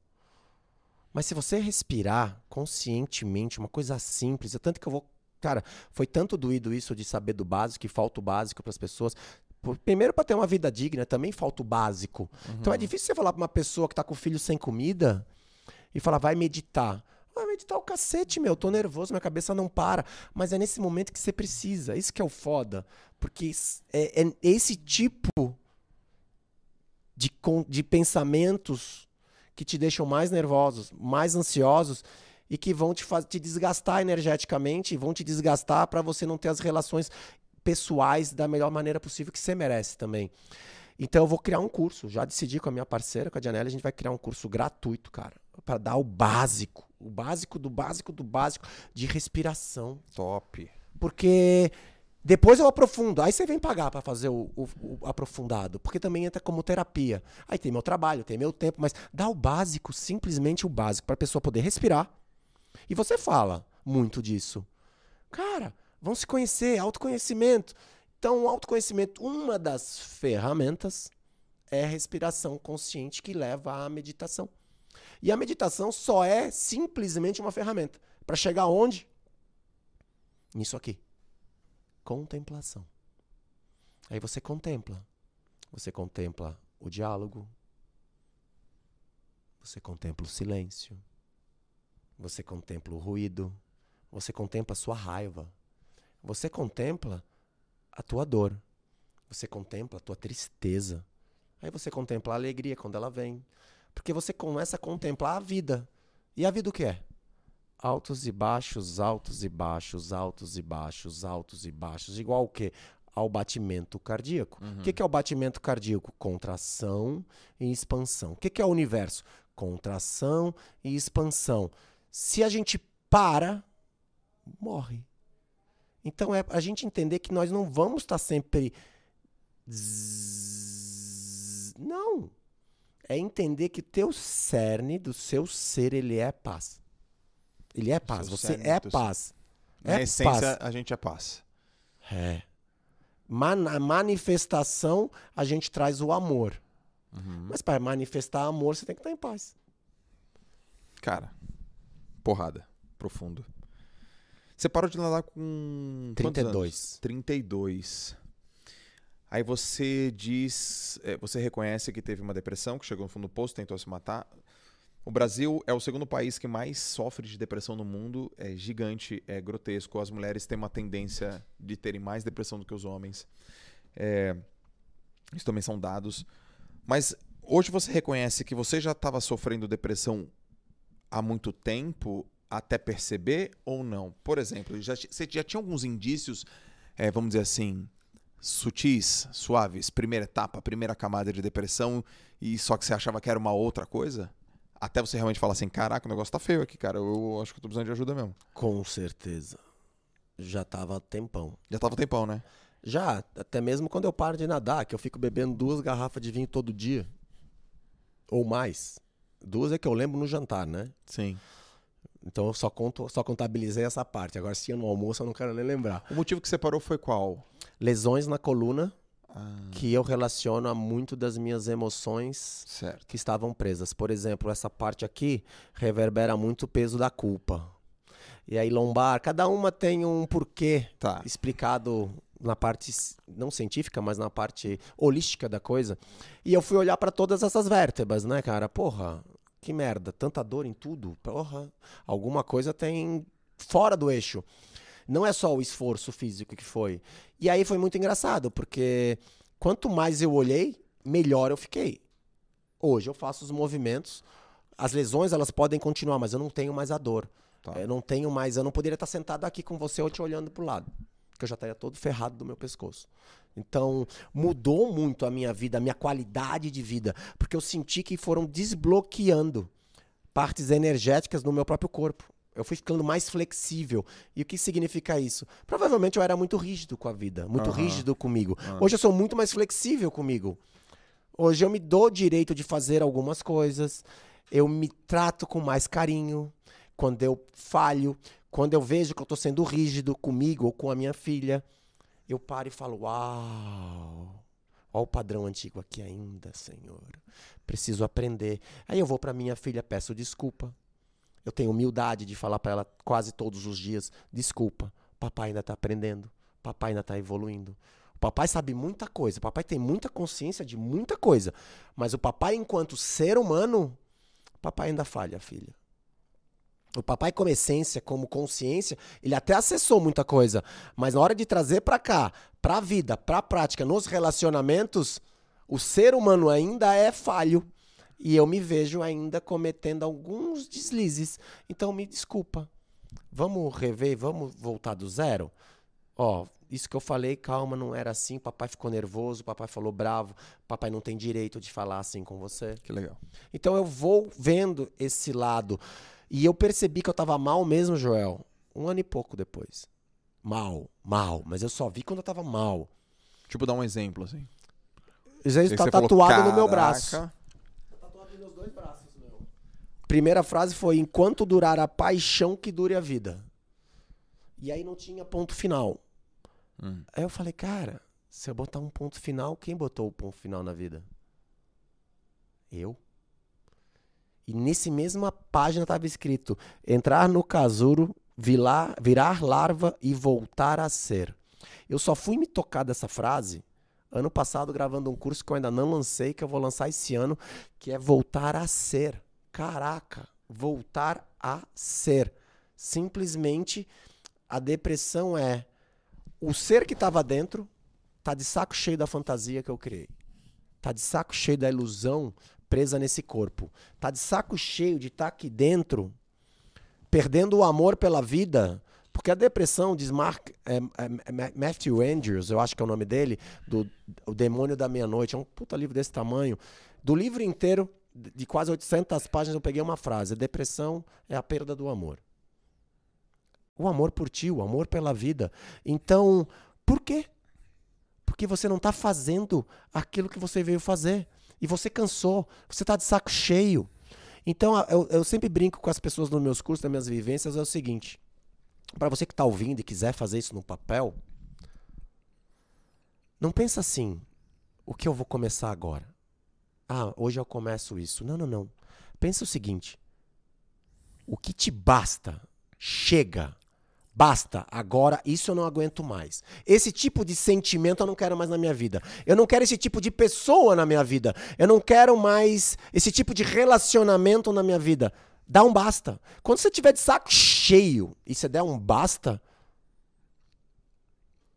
Mas se você respirar conscientemente, uma coisa simples, é tanto que eu vou. Cara, foi tanto doído isso de saber do básico, que falta o básico para as pessoas. Primeiro, para ter uma vida digna, também falta o básico. Então é difícil você falar para uma pessoa que tá com o filho sem comida e falar, vai meditar. Vai meditar o cacete, meu. Tô nervoso, minha cabeça não para. Mas é nesse momento que você precisa. Isso que é o foda. Porque é, é esse tipo de, de pensamentos que te deixam mais nervosos, mais ansiosos e que vão te, te desgastar energeticamente, vão te desgastar para você não ter as relações pessoais da melhor maneira possível que você merece também. Então eu vou criar um curso, já decidi com a minha parceira, com a Janelle, a gente vai criar um curso gratuito, cara, para dar o básico, o básico do básico do básico de respiração. Top. Porque depois eu aprofundo. Aí você vem pagar para fazer o, o, o, aprofundado, porque também entra como terapia. Aí tem meu trabalho, tem meu tempo, mas dá o básico, simplesmente o básico, para a pessoa poder respirar. E você fala muito disso. Cara, vão se conhecer, autoconhecimento. Então, o autoconhecimento, uma das ferramentas é a respiração consciente que leva à meditação. E a meditação só é simplesmente uma ferramenta. Para chegar onde? Nisso aqui. Contemplação. Aí você contempla. Você contempla o diálogo. Você contempla o silêncio. Você contempla o ruído. Você contempla a sua raiva. Você contempla a tua dor. Você contempla a tua tristeza. Aí você contempla a alegria quando ela vem. Porque você começa a contemplar a vida. E a vida o que é? Altos e baixos, altos e baixos, altos e baixos, altos e baixos, igual o quê? Ao batimento cardíaco. Uhum. O que, que é o batimento cardíaco? Contração e expansão. O que, que é o universo? Contração e expansão. Se a gente para, morre. Então é a gente entender que nós não vamos estar sempre. Não. É entender que o teu cerne do seu ser ele é paz. Ele é paz. Você é paz. Na é essência, paz. a gente é paz. É. Na manifestação, a gente traz o amor. Uhum. Mas para manifestar amor, você tem que estar em paz. Cara, porrada. Profundo. Você parou de nadar com. 32. 32. Aí você diz. É, você reconhece que teve uma depressão, que chegou no fundo do poço, tentou se matar. O Brasil é o segundo país que mais sofre de depressão no mundo. É gigante, é grotesco. As mulheres têm uma tendência de terem mais depressão do que os homens. É... Isso também são dados. Mas hoje você reconhece que você já estava sofrendo depressão há muito tempo até perceber ou não? Por exemplo, já, você já tinha alguns indícios, é, vamos dizer assim, sutis, suaves, primeira etapa, primeira camada de depressão, e só que você achava que era uma outra coisa? Até você realmente falar assim, caraca, o negócio tá feio aqui, cara. Eu acho que eu tô precisando de ajuda mesmo. Com certeza. Já tava tempão. Já tava tempão, né? Já, até mesmo quando eu paro de nadar, que eu fico bebendo duas garrafas de vinho todo dia. Ou mais. Duas é que eu lembro no jantar, né? Sim. Então eu só, conto, só contabilizei essa parte. Agora, se ia no almoço, eu não quero nem lembrar. O motivo que você parou foi qual? Lesões na coluna ah. que eu relaciono a muito das minhas emoções certo. que estavam presas. Por exemplo, essa parte aqui reverbera muito o peso da culpa. E aí, lombar, cada uma tem um porquê tá. explicado na parte não científica, mas na parte holística da coisa. E eu fui olhar para todas essas vértebras, né, cara? Porra, que merda, tanta dor em tudo. Porra, alguma coisa tem fora do eixo. Não é só o esforço físico que foi. E aí foi muito engraçado, porque quanto mais eu olhei, melhor eu fiquei. Hoje eu faço os movimentos, as lesões elas podem continuar, mas eu não tenho mais a dor. Tá. Eu não tenho mais, eu não poderia estar sentado aqui com você ou te olhando pro lado, porque eu já estaria todo ferrado do meu pescoço. Então, mudou muito a minha vida, a minha qualidade de vida, porque eu senti que foram desbloqueando partes energéticas no meu próprio corpo. Eu fui ficando mais flexível. E o que significa isso? Provavelmente eu era muito rígido com a vida, muito uhum. rígido comigo. Uhum. Hoje eu sou muito mais flexível comigo. Hoje eu me dou o direito de fazer algumas coisas. Eu me trato com mais carinho. Quando eu falho, quando eu vejo que eu estou sendo rígido comigo ou com a minha filha, eu paro e falo: Uau! Olha o padrão antigo aqui ainda, Senhor. Preciso aprender. Aí eu vou para minha filha, peço desculpa eu tenho humildade de falar para ela quase todos os dias: desculpa, papai ainda está aprendendo, papai ainda está evoluindo. O papai sabe muita coisa, o papai tem muita consciência de muita coisa, mas o papai, enquanto ser humano, papai ainda falha, filha. O papai, como essência, como consciência, ele até acessou muita coisa. Mas na hora de trazer para cá, para a vida, para a prática, nos relacionamentos, o ser humano ainda é falho. E eu me vejo ainda cometendo alguns deslizes. Então me desculpa. Vamos rever, vamos voltar do zero? Ó, isso que eu falei, calma, não era assim. Papai ficou nervoso, papai falou bravo. Papai não tem direito de falar assim com você. Que legal. Então eu vou vendo esse lado. E eu percebi que eu tava mal mesmo, Joel, um ano e pouco depois. Mal, mal. Mas eu só vi quando eu tava mal. Tipo, dar um exemplo, assim. Sei que tá você falou, tatuado no meu braço. Dois braços, meu. Primeira frase foi: enquanto durar a paixão, que dure a vida. E aí não tinha ponto final. Hum. Aí eu falei, cara, se eu botar um ponto final, quem botou o ponto final na vida? Eu. E nesse mesma página estava escrito: entrar no casulo, virar, virar larva e voltar a ser. Eu só fui me tocar dessa frase ano passado gravando um curso que eu ainda não lancei, que eu vou lançar esse ano, que é voltar a ser. Caraca, voltar a ser. Simplesmente a depressão é o ser que estava dentro tá de saco cheio da fantasia que eu criei. Tá de saco cheio da ilusão presa nesse corpo. Tá de saco cheio de estar aqui dentro perdendo o amor pela vida. Porque a depressão, diz Mark, é, é, é, Matthew Andrews, eu acho que é o nome dele, do O Demônio da Meia-Noite, é um puta livro desse tamanho. Do livro inteiro, de quase 800 páginas, eu peguei uma frase: depressão é a perda do amor. O amor por ti, o amor pela vida. Então, por quê? Porque você não está fazendo aquilo que você veio fazer. E você cansou, você está de saco cheio. Então, eu, eu sempre brinco com as pessoas nos meus cursos, nas minhas vivências, é o seguinte: para você que está ouvindo e quiser fazer isso no papel, não pensa assim, o que eu vou começar agora? Ah, hoje eu começo isso. Não, não, não. Pensa o seguinte: o que te basta, chega, basta, agora isso eu não aguento mais. Esse tipo de sentimento eu não quero mais na minha vida. Eu não quero esse tipo de pessoa na minha vida. Eu não quero mais esse tipo de relacionamento na minha vida. Dá um basta. Quando você tiver de saco cheio e você der um basta,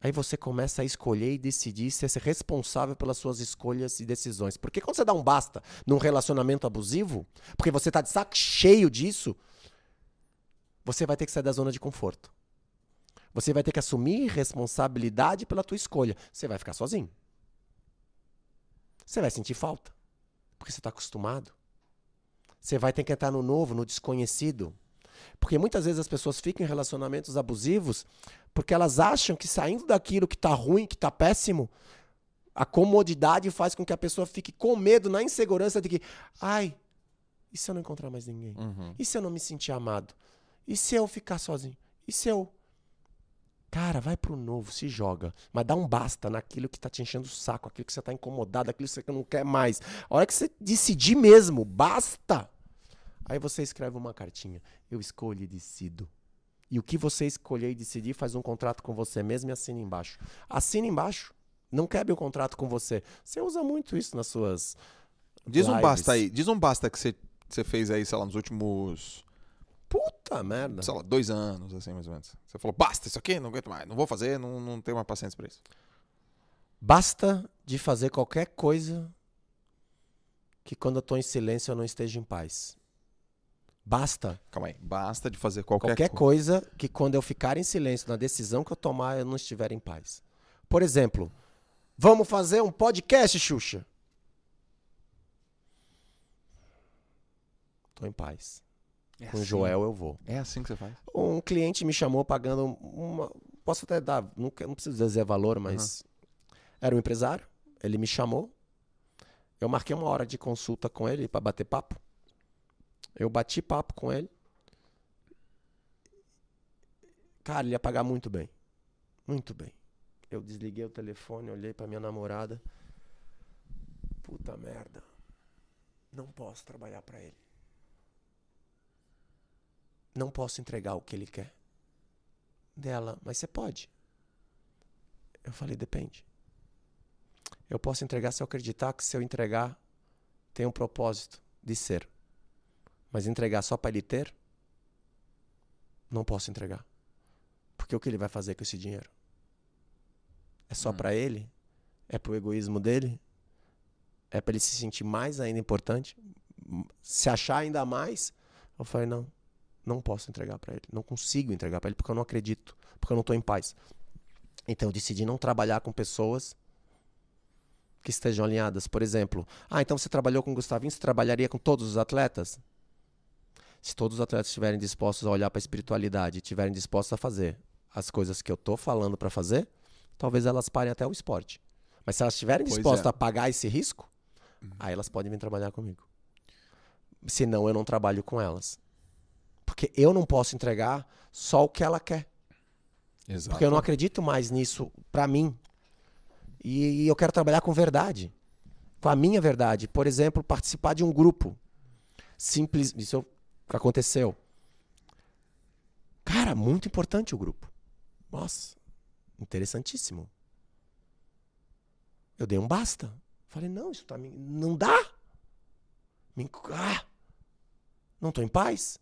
aí você começa a escolher e decidir ser responsável pelas suas escolhas e decisões. Porque quando você dá um basta num relacionamento abusivo, porque você tá de saco cheio disso, você vai ter que sair da zona de conforto. Você vai ter que assumir responsabilidade pela tua escolha. Você vai ficar sozinho. Você vai sentir falta, porque você está acostumado. Você vai ter que entrar no novo, no desconhecido. Porque muitas vezes as pessoas ficam em relacionamentos abusivos porque elas acham que saindo daquilo que está ruim, que está péssimo, a comodidade faz com que a pessoa fique com medo, na insegurança de que, ai, e se eu não encontrar mais ninguém? Uhum. E se eu não me sentir amado? E se eu ficar sozinho? E se eu. Cara, vai pro novo, se joga. Mas dá um basta naquilo que tá te enchendo o saco, aquilo que você tá incomodado, aquilo que você não quer mais. A hora que você decidir mesmo, basta. Aí você escreve uma cartinha. Eu escolho e decido. E o que você escolher e decidir, faz um contrato com você mesmo e assina embaixo. Assina embaixo. Não quebre o contrato com você. Você usa muito isso nas suas. Diz um lives. basta aí. Diz um basta que você, você fez aí, sei lá, nos últimos, Puta merda. sei lá, dois anos, assim, mais ou menos. Você falou, basta, isso aqui, não aguento mais, não vou fazer, não, não tenho mais paciência pra isso. Basta de fazer qualquer coisa que quando eu tô em silêncio eu não esteja em paz. Basta Calma aí. Basta de fazer qualquer, qualquer co- coisa que quando eu ficar em silêncio na decisão que eu tomar eu não estiver em paz. Por exemplo, vamos fazer um podcast, Xuxa? Tô em paz. É Com o assim? Joel eu vou. É assim que você faz? Um cliente me chamou pagando uma. Posso até dar, não, não preciso dizer valor, mas. Era um empresário, ele me chamou. Eu marquei uma hora de consulta com ele para bater papo. Eu bati papo com ele. Cara, ele ia pagar muito bem. Muito bem. Eu desliguei o telefone, olhei para minha namorada. Puta merda. Não posso trabalhar para ele. Não posso entregar o que ele quer. Dela, mas você pode. Eu falei, depende. Eu posso entregar se eu acreditar que se eu entregar tem um propósito de ser. Mas entregar só para ele ter, Não posso entregar. Porque o que ele vai fazer com esse dinheiro? É só Hum. pra ele? É pro egoísmo dele? É pra ele se sentir mais ainda importante? Se achar ainda mais? Eu falei, não, não posso entregar pra ele. Não consigo entregar pra ele porque eu não acredito. Porque eu não tô em paz. Então eu decidi não trabalhar com pessoas que estejam alinhadas. Por exemplo, ah, então você trabalhou com o Gustavinho, você trabalharia com todos os atletas? Se todos os atletas estiverem dispostos a olhar para a espiritualidade, estiverem dispostos a fazer as coisas que eu tô falando para fazer, talvez elas parem até o esporte. Mas se elas estiverem dispostas é. a pagar esse risco, aí elas podem vir trabalhar comigo. Senão eu não trabalho com elas. Porque eu não posso entregar só o que ela quer. Exato. Porque eu não acredito mais nisso pra mim. E, e eu quero trabalhar com verdade. Com a minha verdade. Por exemplo, participar de um grupo. Simples. Isso eu- aconteceu. Cara, muito importante o grupo. Nossa, interessantíssimo. Eu dei um basta. Falei, não, isso tá me. Não dá. Me... Ah, não tô em paz.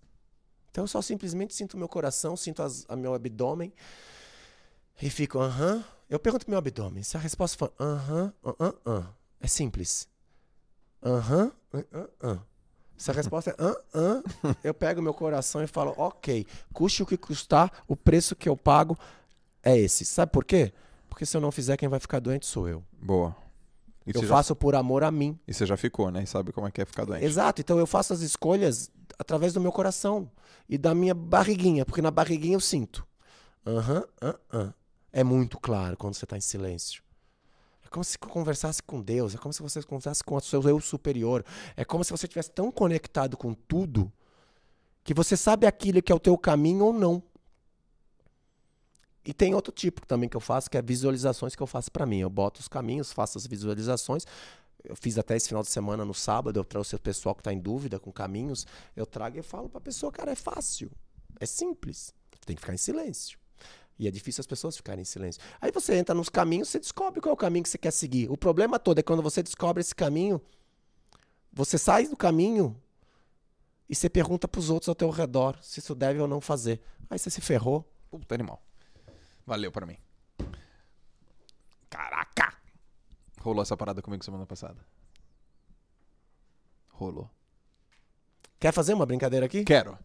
Então eu só simplesmente sinto meu coração, sinto as, a meu abdômen e fico, aham. Eu pergunto meu abdômen. Se a resposta for aham, aham, aham, é simples. Aham, aham, aham. Se a resposta é aham, eu pego meu coração e falo, ok, custe o que custar, o preço que eu pago é esse. Sabe por quê? Porque se eu não fizer, quem vai ficar doente sou eu. Boa. E eu você, já, faço por amor a mim. e você já ficou, né? E sabe como é que é ficar doente. Exato, então eu faço as escolhas através do meu coração e da minha barriguinha, porque na barriguinha eu sinto. Aham, aham. É muito claro quando você está em silêncio. Como se conversasse com Deus, é como se você conversasse com o seu eu superior. É como se você estivesse tão conectado com tudo que você sabe aquilo que é o teu caminho ou não. E tem outro tipo também que eu faço, que é visualizações que eu faço para mim. Eu boto os caminhos, faço as visualizações. Eu fiz até esse final de semana no sábado, eu trouxe o pessoal que está em dúvida com caminhos, eu trago e falo para a pessoa, cara, é fácil, é simples, tem que ficar em silêncio. E é difícil as pessoas ficarem em silêncio. Aí você entra nos caminhos, você descobre qual é o caminho que você quer seguir. O problema todo é quando você descobre esse caminho, você sai do caminho e você pergunta para os outros ao teu redor se isso deve ou não fazer. Aí você se ferrou. Puta animal. Valeu pra mim. Caraca! Rolou essa parada comigo semana passada. Rolou. Quer fazer uma brincadeira aqui? Quero.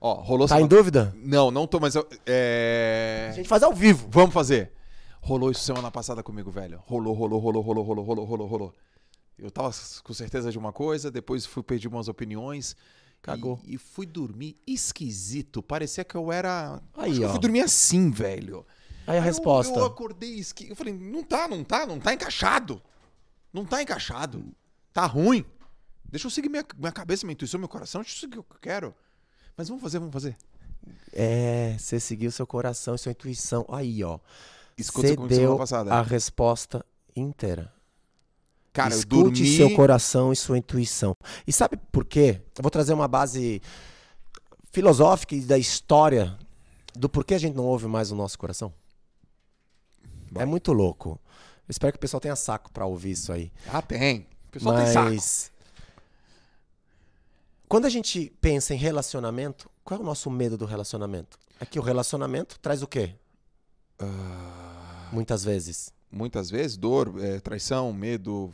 Ó, rolou Tá em semana... dúvida? Não, não tô, mas eu. É. A gente faz ao vivo. Vamos fazer. Rolou isso semana passada comigo, velho. Rolou, rolou, rolou, rolou, rolou, rolou, rolou, rolou. Eu tava com certeza de uma coisa, depois fui pedir umas opiniões. Cagou. E, e fui dormir esquisito. Parecia que eu era. Aí, Acho que eu ó. fui dormir assim, velho. Aí a eu- resposta. Eu, acordei esqui... Eu falei, não tá, não tá, não tá encaixado. Não tá encaixado. Tá ruim. Deixa eu seguir minha, minha cabeça, minha intuição, meu coração. Deixa eu seguir o que eu quero. Mas vamos fazer, vamos fazer. É, você seguiu seu coração e sua intuição. Aí, ó. Você deu passada. a resposta inteira. Cara, eu Escute dormi... seu coração e sua intuição. E sabe por quê? Eu vou trazer uma base filosófica e da história do porquê a gente não ouve mais o nosso coração. Vai. É muito louco. Eu espero que o pessoal tenha saco pra ouvir isso aí. Ah, tem. O pessoal tem saco. Quando a gente pensa em relacionamento, qual é o nosso medo do relacionamento? É que o relacionamento traz o quê? Ah, Muitas vezes. muitas vezes, dor, é, traição, medo.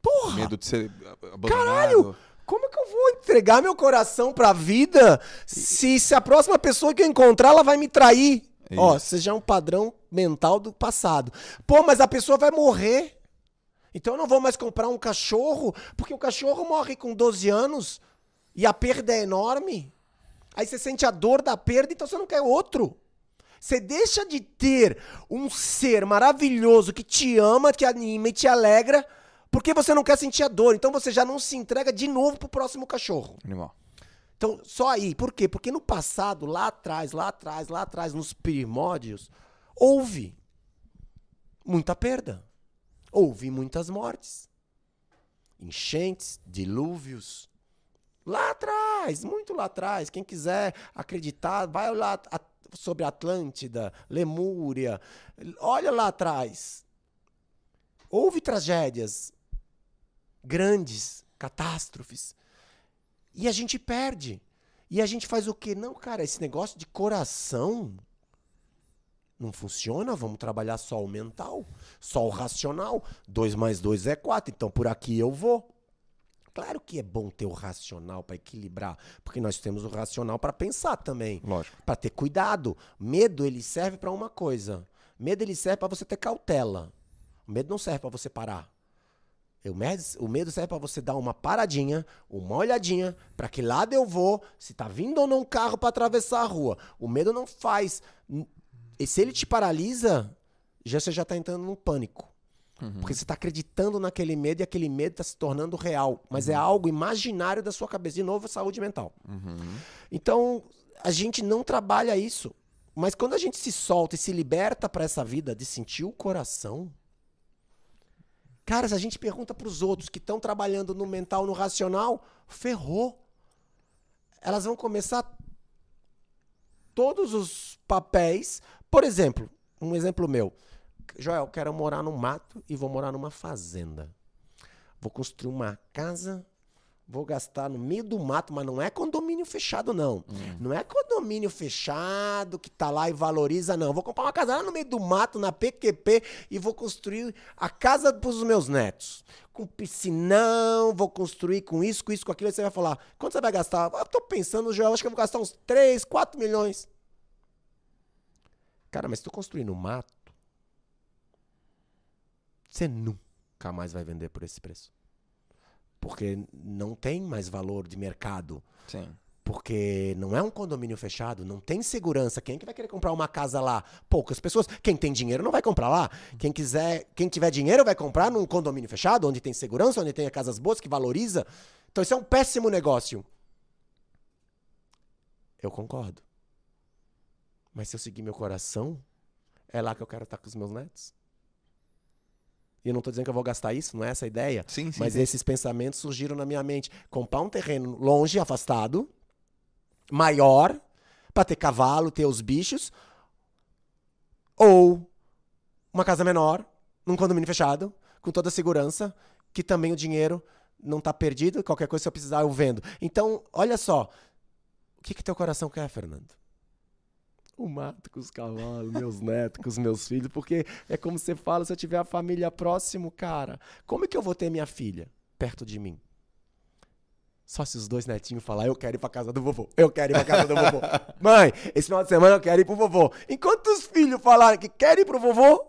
Porra! Medo de ser abandonado. Como que eu vou entregar meu coração pra vida se, se a próxima pessoa que eu encontrar, ela vai me trair? É Ó, isso. já é um padrão mental do passado. Pô, mas a pessoa vai morrer. Então eu não vou mais comprar um cachorro, porque o cachorro morre com 12 anos e a perda é enorme. Aí você sente a dor da perda, então você não quer outro. Você deixa de ter um ser maravilhoso que te ama, te anima e te alegra, porque você não quer sentir a dor. Então você já não se entrega de novo pro próximo cachorro. Animal. Então, só aí. Por quê? Porque no passado, lá atrás, lá atrás, lá atrás, nos primórdios, houve muita perda. Houve muitas mortes. Enchentes, dilúvios. Lá atrás, muito lá atrás. Quem quiser acreditar, vai lá a- sobre Atlântida, Lemúria. Olha lá atrás. Houve tragédias grandes, catástrofes. E a gente perde. E a gente faz o quê? Não, cara, esse negócio de coração não funciona. Vamos trabalhar só o mental, só o racional. 2 mais 2 é 4, então por aqui eu vou. Claro que é bom ter o racional para equilibrar, porque nós temos o racional para pensar também, Lógico. para ter cuidado. Medo ele serve para uma coisa. Medo ele serve para você ter cautela. O medo não serve para você parar. O medo, o medo serve para você dar uma paradinha, uma olhadinha, para que lado eu vou, se tá vindo ou não um carro para atravessar a rua. O medo não faz. E se ele te paralisa, já você já tá entrando num pânico. Porque você tá acreditando naquele medo e aquele medo tá se tornando real. Mas é algo imaginário da sua cabeça. De novo, saúde mental. Então, a gente não trabalha isso. Mas quando a gente se solta e se liberta para essa vida de sentir o coração, Cara, se a gente pergunta para os outros que estão trabalhando no mental, no racional, ferrou. Elas vão começar todos os papéis. Por exemplo, um exemplo meu. Joel, quero morar no mato e vou morar numa fazenda. Vou construir uma casa, vou gastar no meio do mato, mas não é condomínio fechado, não. Não é condomínio fechado que tá lá e valoriza, não. Vou comprar uma casa lá no meio do mato, na PQP, e vou construir a casa pros meus netos. Com piscinão, vou construir com isso, com isso, com aquilo. Aí você vai falar, quanto você vai gastar? Eu tô pensando, Joel, acho que eu vou gastar uns 3, 4 milhões. Cara, mas se tu construir no mato, você nunca mais vai vender por esse preço. Porque não tem mais valor de mercado. Sim. Porque não é um condomínio fechado, não tem segurança. Quem é que vai querer comprar uma casa lá? Poucas pessoas. Quem tem dinheiro não vai comprar lá. Quem quiser, quem tiver dinheiro vai comprar num condomínio fechado, onde tem segurança, onde tem casas boas, que valoriza. Então isso é um péssimo negócio. Eu concordo. Mas se eu seguir meu coração, é lá que eu quero estar com os meus netos. E eu não estou dizendo que eu vou gastar isso, não é essa a ideia. Sim, sim. Mas sim. esses pensamentos surgiram na minha mente. Comprar um terreno longe, afastado, maior, para ter cavalo, ter os bichos, ou uma casa menor, num condomínio fechado, com toda a segurança, que também o dinheiro não tá perdido, qualquer coisa se eu precisar eu vendo. Então, olha só, o que que teu coração quer, Fernando? O mato com os cavalos, meus netos, com os meus filhos, porque é como você fala, se eu tiver a família próximo, cara, como é que eu vou ter minha filha perto de mim? Só se os dois netinhos falar, eu quero ir pra casa do vovô, eu quero ir pra casa do vovô. Mãe, esse final de semana eu quero ir pro vovô. Enquanto os filhos falarem que querem ir pro vovô,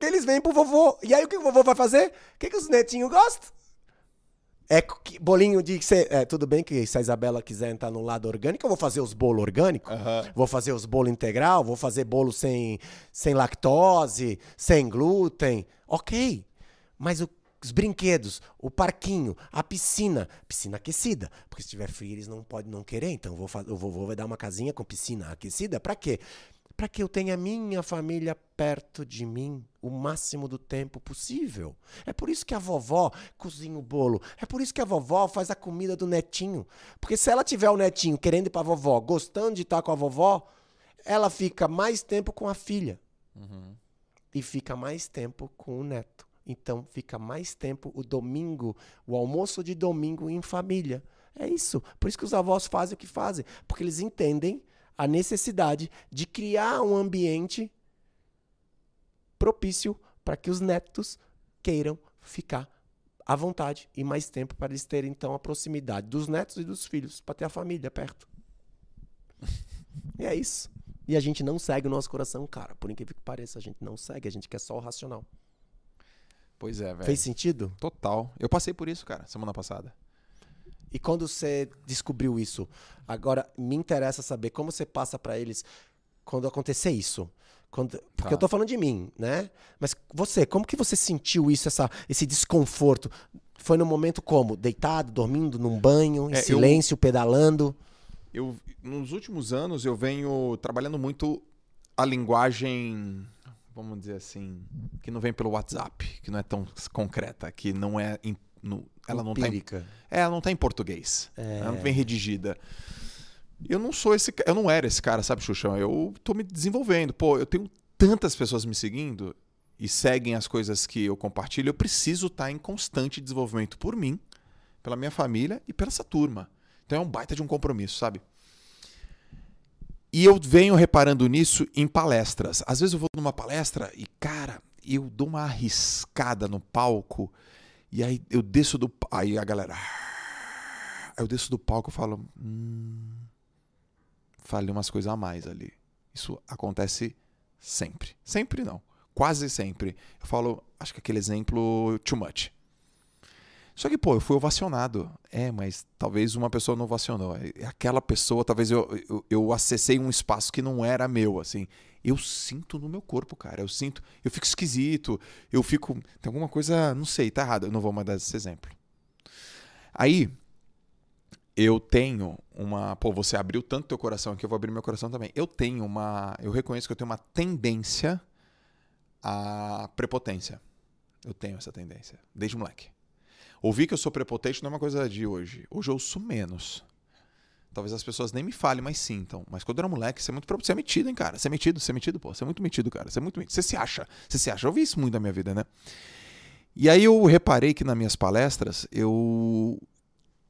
eles vêm pro vovô. E aí o que o vovô vai fazer? O que, que os netinhos gostam? É bolinho de. cê- é, tudo bem que se a Isabela quiser entrar no lado orgânico, eu vou fazer os bolos orgânicos. Aham. Vou fazer os bolos integral, vou fazer bolo sem, sem lactose, sem glúten. Ok. Mas o- os brinquedos, o parquinho, a piscina, piscina aquecida. Porque se tiver frio, eles não podem não querer. Então vou o vovô vai dar uma casinha com piscina aquecida. Pra quê? Pra que eu tenha minha família perto de mim o máximo do tempo possível. É por isso que a vovó cozinha o bolo. É por isso que a vovó faz a comida do netinho. Porque se ela tiver o netinho querendo ir pra vovó, gostando de estar com a vovó, ela fica mais tempo com a filha e fica mais tempo com o neto. Então fica mais tempo o domingo, o almoço de domingo em família. É isso. Por isso que os avós fazem o que fazem, porque eles entendem a necessidade de criar um ambiente propício para que os netos queiram ficar à vontade e mais tempo para eles terem então a proximidade dos netos e dos filhos, para ter a família perto. E é isso. E a gente não segue o nosso coração, cara. Por incrível que pareça, a gente não segue, a gente quer só o racional. Pois é, velho. Fez sentido? Total. Eu passei por isso, cara, semana passada. E quando você descobriu isso, agora me interessa saber como você passa pra eles quando acontecer isso. Quando, porque Tá. eu tô falando de mim, né? Mas você, como que você sentiu isso, essa, esse desconforto? Foi no momento como? Deitado, dormindo, num banho, em É, eu- silêncio, pedalando? Eu, nos últimos anos, eu venho trabalhando muito a linguagem, vamos dizer assim, que não vem pelo WhatsApp, que não é tão concreta, que não é. no- ela não tá em. É, ela não tá em português. É. Ela não vem redigida. Eu não sou esse Eu não era esse cara, sabe, Xuxão? Eu tô me desenvolvendo. Pô, eu tenho tantas pessoas me seguindo e seguem as coisas que eu compartilho. Eu preciso estar em constante desenvolvimento por mim, pela minha família e pela essa turma. Então é um baita de um compromisso, sabe? E eu venho reparando nisso em palestras. Às vezes eu vou numa palestra e, cara, eu dou uma arriscada no palco e aí eu desço do. Aí a galera. Eu desço do palco e falo. Hum, falei umas coisas a mais ali. Isso acontece sempre. Sempre não. Quase sempre. Eu falo, acho que aquele exemplo, too much. Só que, pô, eu fui ovacionado. É, mas talvez uma pessoa não ovacionou. É, aquela pessoa, talvez eu, eu, eu, acessei um espaço que não era meu, assim. Eu sinto no meu corpo, cara. Eu sinto. Eu fico esquisito. Eu fico. Tem alguma coisa. Não sei, tá errado. Eu não vou mandar esse exemplo. Aí, eu tenho uma. Pô, você abriu tanto teu coração aqui, eu vou abrir meu coração também. Eu tenho uma. Eu reconheço que eu tenho uma tendência à prepotência. Eu tenho essa tendência, desde moleque. Ouvir que eu sou prepotente não é uma coisa de hoje. Hoje eu sou menos. Talvez as pessoas nem me falem, mas sintam. Mas quando eu era moleque, você é muito Você é metido, hein, cara? Você é metido, você é metido, pô. Você é muito metido, cara. Você é muito. Você se acha. Você se acha. Eu vi isso muito na minha vida, né? E aí eu reparei que nas minhas palestras, eu.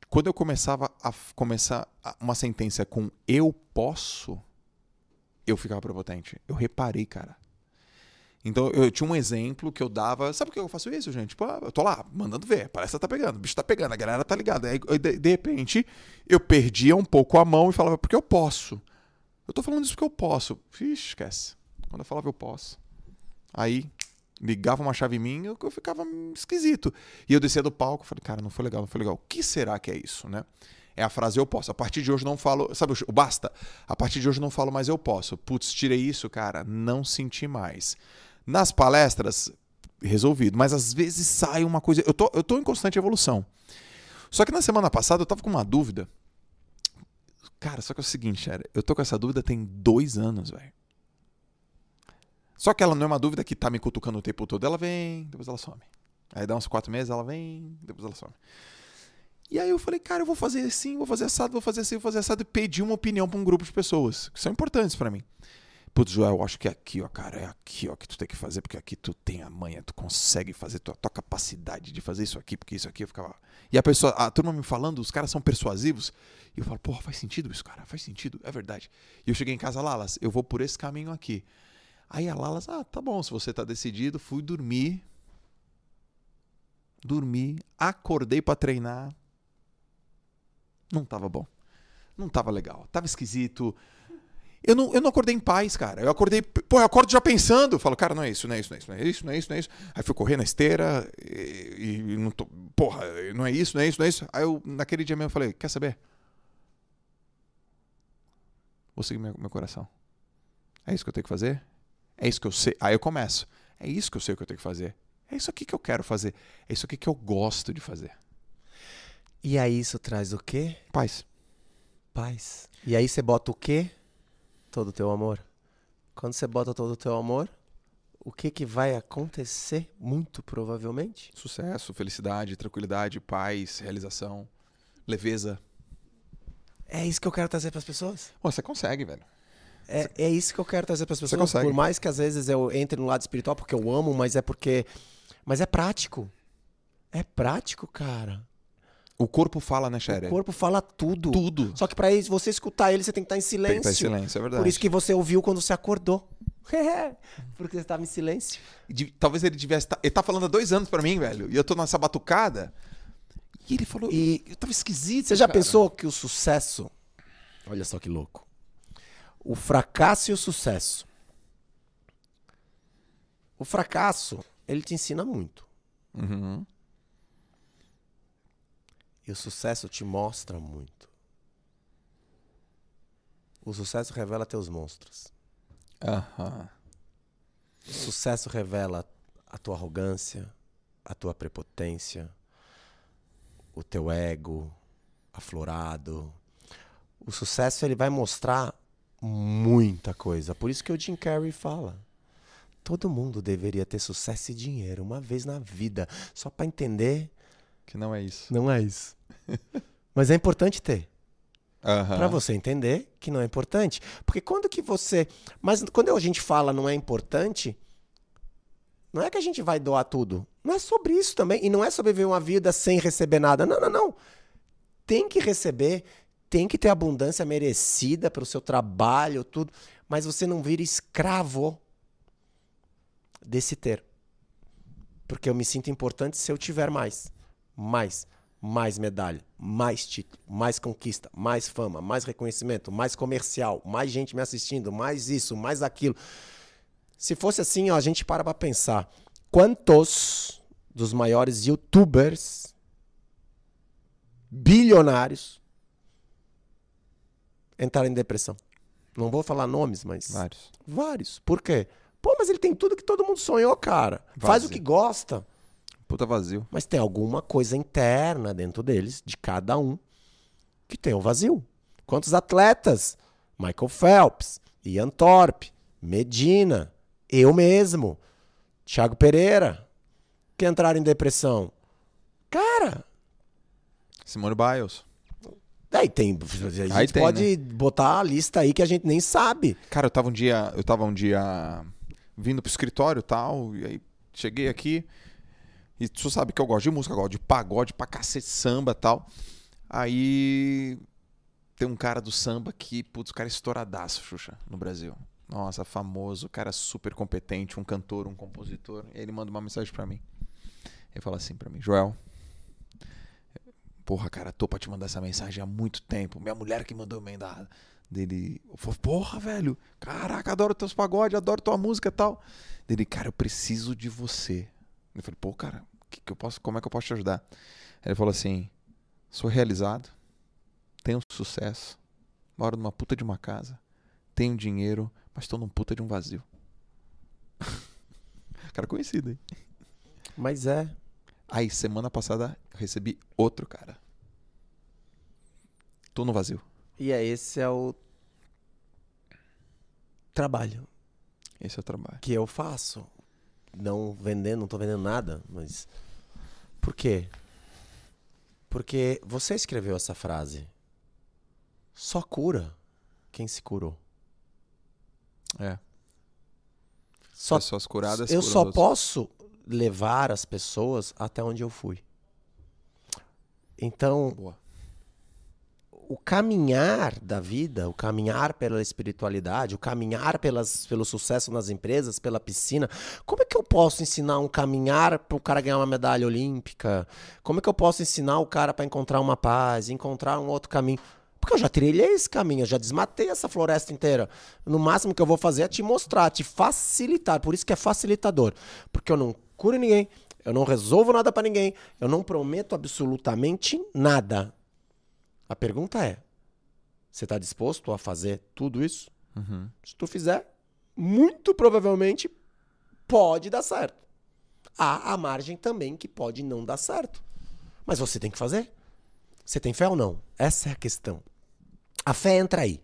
Quando eu começava a começar uma sentença com eu posso, eu ficava prepotente. Eu reparei, cara. Então eu tinha um exemplo que eu dava. Sabe por que eu faço isso, gente? Tipo, ah, eu tô lá, mandando ver. Parece que tá pegando, o bicho tá pegando, a galera tá ligada. Aí, de, de, repente, eu perdia um pouco a mão e falava, porque eu posso. Eu tô falando isso porque eu posso. Ixi, esquece. Quando eu falava eu posso. Aí ligava uma chave em mim, eu, eu ficava esquisito. E eu descia do palco e falei, cara, não foi legal, não foi legal. O que será que é isso, né? É a frase eu posso. A partir de hoje não falo. Sabe o basta? A partir de hoje não falo mais eu posso. Putz, tirei isso, cara. Não senti mais. Nas palestras, resolvido. Mas às vezes sai uma coisa. Eu tô, eu tô em constante evolução. Só que na semana passada eu tava com uma dúvida. Cara, só que é o seguinte, cara, eu tô com essa dúvida tem dois anos, velho. Só que ela não é uma dúvida que tá me cutucando o tempo todo. Ela vem, depois ela some. Aí dá uns quatro meses, ela vem, depois ela some. E aí eu falei, cara, eu vou fazer assim, vou fazer assado, vou fazer assim, vou fazer assado. E pedi uma opinião para um grupo de pessoas que são importantes para mim. Putz, Joel, acho que é aqui, ó, cara, é aqui, ó, que tu tem que fazer, porque aqui tu tem a manha, tu consegue fazer, tua, tua capacidade de fazer isso aqui, porque isso aqui eu ficava. E a pessoa, a turma me falando, os caras são persuasivos, e eu falo, porra, faz sentido isso, cara, faz sentido, é verdade. E eu cheguei em casa, Lalas, eu vou por esse caminho aqui. Aí a Lalas, ah, tá bom, se você tá decidido, fui dormir. Dormi, acordei para treinar. Não tava bom. Não tava legal. Tava esquisito eu não, eu não acordei em paz, cara. Eu acordei, pô, eu acordo já pensando. Eu falo, cara, não é isso, não é isso, não é isso, não é isso, não é isso, não é isso. Aí fui correr na esteira e, e não tô, porra, não é isso, não é isso, não é isso. Aí eu, naquele dia mesmo, eu falei, quer saber? Vou seguir meu, meu coração. É isso que eu tenho que fazer? É isso que eu sei. Aí eu começo. É isso que eu sei que eu tenho que fazer. É isso aqui que eu quero fazer. É isso aqui que eu gosto de fazer. E aí isso traz o quê? Paz. Paz. E aí você bota o quê? Todo o teu amor. Quando você bota todo o teu amor, o que, que vai acontecer? Muito provavelmente. Sucesso, felicidade, tranquilidade, paz, realização, leveza. É isso que eu quero trazer para as pessoas. Pô, você consegue, velho. É, é isso que eu quero trazer para as pessoas. Você consegue. Por mais que às vezes eu entre no lado espiritual porque eu amo, mas é porque. Mas é prático. É prático, cara. O corpo fala, né, Sherry? O corpo fala tudo. Tudo. Só que para você escutar ele, você tem que estar em silêncio. Tem que estar em silêncio, é verdade. Por isso que você ouviu quando você acordou. Porque você estava em silêncio. Talvez ele tivesse. Ele tá falando há dois anos para mim, velho. E eu tô nessa batucada. E ele falou. E eu tava esquisito. Você já cara. pensou que o sucesso. Olha só que louco. O fracasso e o sucesso. O fracasso, ele te ensina muito. Uhum. E o sucesso te mostra muito. O sucesso revela teus monstros. Uhum. O sucesso revela a tua arrogância, a tua prepotência, o teu ego aflorado. O sucesso ele vai mostrar muita coisa. Por isso que o Jim Carrey fala. Todo mundo deveria ter sucesso e dinheiro uma vez na vida, só para entender que não é isso. Não é isso. Mas é importante ter. Uhum. Para você entender que não é importante. Porque quando que você. Mas quando a gente fala não é importante, não é que a gente vai doar tudo. Não é sobre isso também. E não é sobre viver uma vida sem receber nada. Não, não, não. Tem que receber, tem que ter abundância merecida pelo seu trabalho, tudo, mas você não vira escravo desse ter. Porque eu me sinto importante se eu tiver mais. Mais. Mais medalha, mais título, mais conquista, mais fama, mais reconhecimento, mais comercial, mais gente me assistindo, mais isso, mais aquilo. Se fosse assim, ó, a gente para pra pensar. Quantos dos maiores youtubers bilionários entraram em depressão? Não vou falar nomes, mas. Vários. Vários. Por quê? Pô, mas ele tem tudo que todo mundo sonhou, cara. Faz o Vazio. que gosta. Puta vazio. Mas tem alguma coisa interna dentro deles, de cada um, que tem um vazio. Quantos atletas? Michael Phelps, Ian Thorpe, Medina, eu mesmo, Thiago Pereira, que entraram em depressão. Cara, Simone Biles. aí tem. A gente Aí tem, pode botar a lista aí que a gente nem sabe. Cara, eu tava um dia, eu tava um dia vindo pro escritório e tal, e aí cheguei aqui, e tu sabe que eu gosto de música, gosto de pagode pra cacete, samba e tal. Aí tem um cara do samba que, putz, o cara é estouradaço, Xuxa, no Brasil. Nossa, famoso, cara super competente, um cantor, um compositor. E ele manda uma mensagem pra mim. Ele fala assim pra mim, Joel, porra, cara, tô pra te mandar essa mensagem há muito tempo. Minha mulher que mandou emendar dele. Falei, porra, velho, caraca, adoro teus pagodes, adoro tua música e tal. Dele, cara, eu preciso de você. Eu falei, pô, cara, que que eu posso, como é que eu posso te ajudar? Ele falou assim: sou realizado, tenho sucesso, moro numa puta de uma casa, tenho dinheiro, mas tô num puta de um vazio. cara conhecido, hein? Mas é. Aí, semana passada, eu recebi outro cara. Tô no vazio. E é esse é o trabalho Esse é o trabalho. que eu faço. Não vendendo, não tô vendendo nada, mas. Por quê? Porque você escreveu essa frase. Só cura quem se curou. É. Só, Pessoas curadas. eu só posso levar as pessoas até onde eu fui. Então, Boa. O caminhar da vida, o caminhar pela espiritualidade, o caminhar pelas, pelo sucesso nas empresas, pela piscina. Como é que eu posso ensinar um caminhar para o cara ganhar uma medalha olímpica? Como é que eu posso ensinar o cara para encontrar uma paz, encontrar um outro caminho? Porque eu já trilhei esse caminho, eu já desmatei essa floresta inteira. No máximo que eu vou fazer é te mostrar, te facilitar. Por isso que é facilitador. Porque eu não curo ninguém, eu não resolvo nada para ninguém, eu não prometo absolutamente nada. A pergunta é: você está disposto a fazer tudo isso? Uhum. Se tu fizer, muito provavelmente pode dar certo. Há a margem também que pode não dar certo. Mas você tem que fazer. Você tem fé ou não? Essa é a questão. A fé entra aí.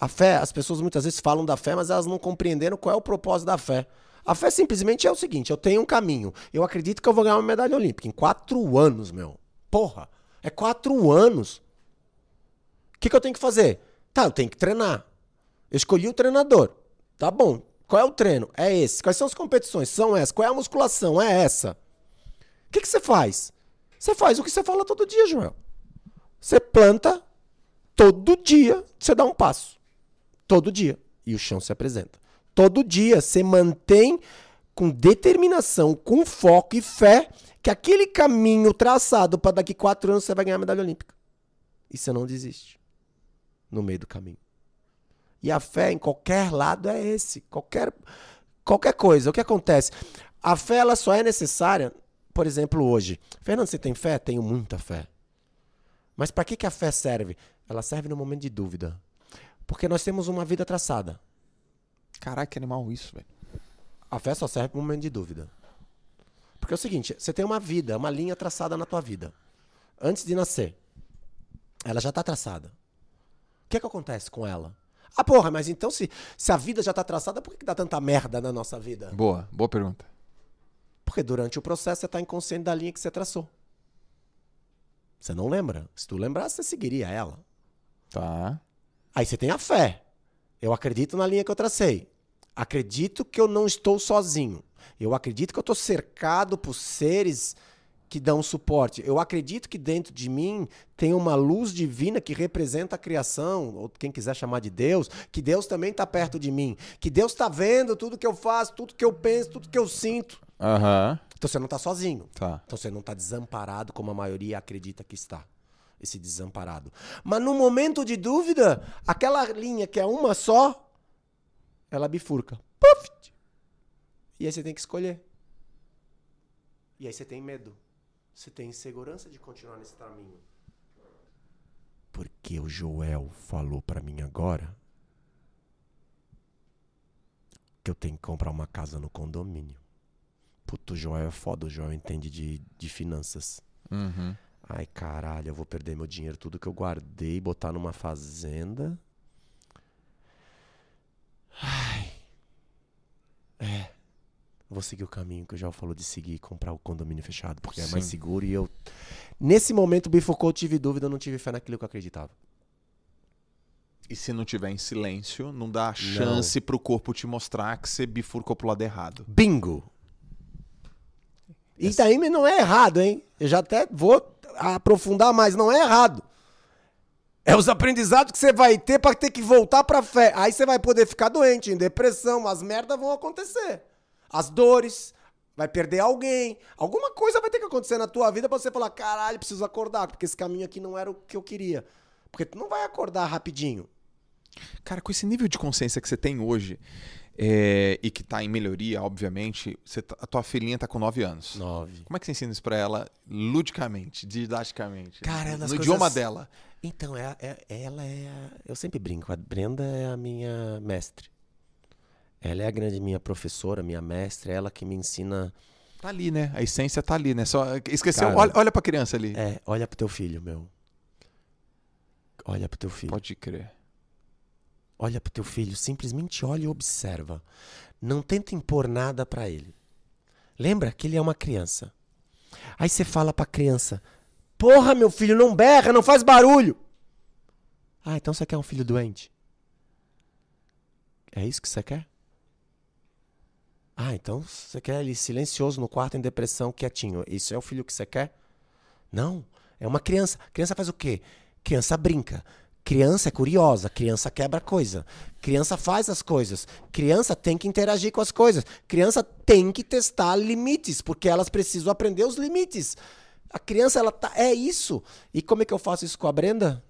A fé, as pessoas muitas vezes falam da fé, mas elas não compreenderam qual é o propósito da fé. A fé simplesmente é o seguinte: eu tenho um caminho. Eu acredito que eu vou ganhar uma medalha olímpica em quatro anos, meu. Porra, é quatro anos. O que, que eu tenho que fazer? Tá, eu tenho que treinar. Eu escolhi o treinador. Tá bom. Qual é o treino? É esse. Quais são as competições? São essas. Qual é a musculação? É essa. O que, que você faz? Você faz o que você fala todo dia, Joel. Você planta todo dia, você dá um passo. Todo dia. E o chão se apresenta. Todo dia você mantém com determinação, com foco e fé que aquele caminho traçado para daqui quatro anos você vai ganhar a medalha olímpica. E você não desiste no meio do caminho. E a fé em qualquer lado é esse. Qualquer, qualquer coisa. O que acontece? A fé ela só é necessária, por exemplo, hoje. Fernando, você tem fé? Tenho muita fé. Mas para que, que a fé serve? Ela serve no momento de dúvida. Porque nós temos uma vida traçada. Caraca, que animal isso, velho. A fé só serve no momento de dúvida. Porque é o seguinte, você tem uma vida, uma linha traçada na tua vida. Antes de nascer. Ela já está traçada. O que, é que acontece com ela? Ah, porra, mas então se, se a vida já está traçada, por que, que dá tanta merda na nossa vida? Boa, boa pergunta. Porque durante o processo você está inconsciente da linha que você traçou. Você não lembra. Se tu lembrasse, você seguiria ela. Tá. Aí você tem a fé. Eu acredito na linha que eu tracei. Acredito que eu não estou sozinho. Eu acredito que eu estou cercado por seres que dão suporte. Eu acredito que dentro de mim tem uma luz divina que representa a criação, ou quem quiser chamar de Deus, que Deus também está perto de mim, que Deus está vendo tudo que eu faço, tudo que eu penso, tudo que eu sinto. Aham. Então você não está sozinho. Tá. Então você não está desamparado como a maioria acredita que está. Esse desamparado. Mas no momento de dúvida, aquela linha que é uma só, ela bifurca. Puf! E aí você tem que escolher. E aí você tem medo. Você tem insegurança de continuar nesse caminho. Porque o Joel falou pra mim agora que eu tenho que comprar uma casa no condomínio. Puto, o Joel é foda, o Joel entende de, de finanças. Uhum. Ai, caralho, eu vou perder meu dinheiro, tudo que eu guardei, botar numa fazenda. Ai. É. Vou seguir o caminho que o Joel falou de seguir comprar o condomínio fechado, porque é mais Sim. seguro e eu. Nesse momento, bifocou, eu tive dúvida, eu não tive fé naquilo que eu acreditava. E se não tiver em silêncio, não dá chance pro corpo te mostrar que você bifurcou pro lado errado. Bingo! E daí não é errado, hein? Eu já até vou aprofundar mais, não é errado. É os aprendizados que você vai ter pra ter que voltar pra fé. Aí você vai poder ficar doente, em depressão, as merdas vão acontecer. As dores, vai perder alguém. Alguma coisa vai ter que acontecer na tua vida pra você falar, caralho, preciso acordar, porque esse caminho aqui não era o que eu queria. Porque tu não vai acordar rapidinho. Cara, com esse nível de consciência que você tem hoje, é, e que tá em melhoria, obviamente, você tá- a tua filhinha tá com 9 anos. Nove. Como é que você ensina isso pra ela ludicamente, didaticamente? Cara, é no das idioma coisas- dela. Então, é, é- ela é. a- Eu sempre brinco, a Brenda é a minha mestre. Ela é a grande minha professora, minha mestre, é ela que me ensina. Tá ali, né? A essência tá ali, né? Só esqueceu. Cara, olha, olha pra criança ali. É, olha pro teu filho, meu. Olha pro teu filho. Pode crer. Olha pro teu filho, simplesmente olha e observa. Não tenta impor nada pra ele. Lembra que ele é uma criança. Aí você fala pra criança: Porra, meu filho, não berra, não faz barulho. Ah, então você quer um filho doente? É isso que você quer? Ah, então você quer ele silencioso no quarto, em depressão, quietinho. Isso é o filho que você quer? Não. É uma criança. Criança faz o quê? Criança brinca. Criança é curiosa, criança quebra coisa. Criança faz as coisas. Criança tem que interagir com as coisas. Criança tem que testar limites, porque elas precisam aprender os limites. A criança, ela tá. É isso. E como é que eu faço isso com a Brenda?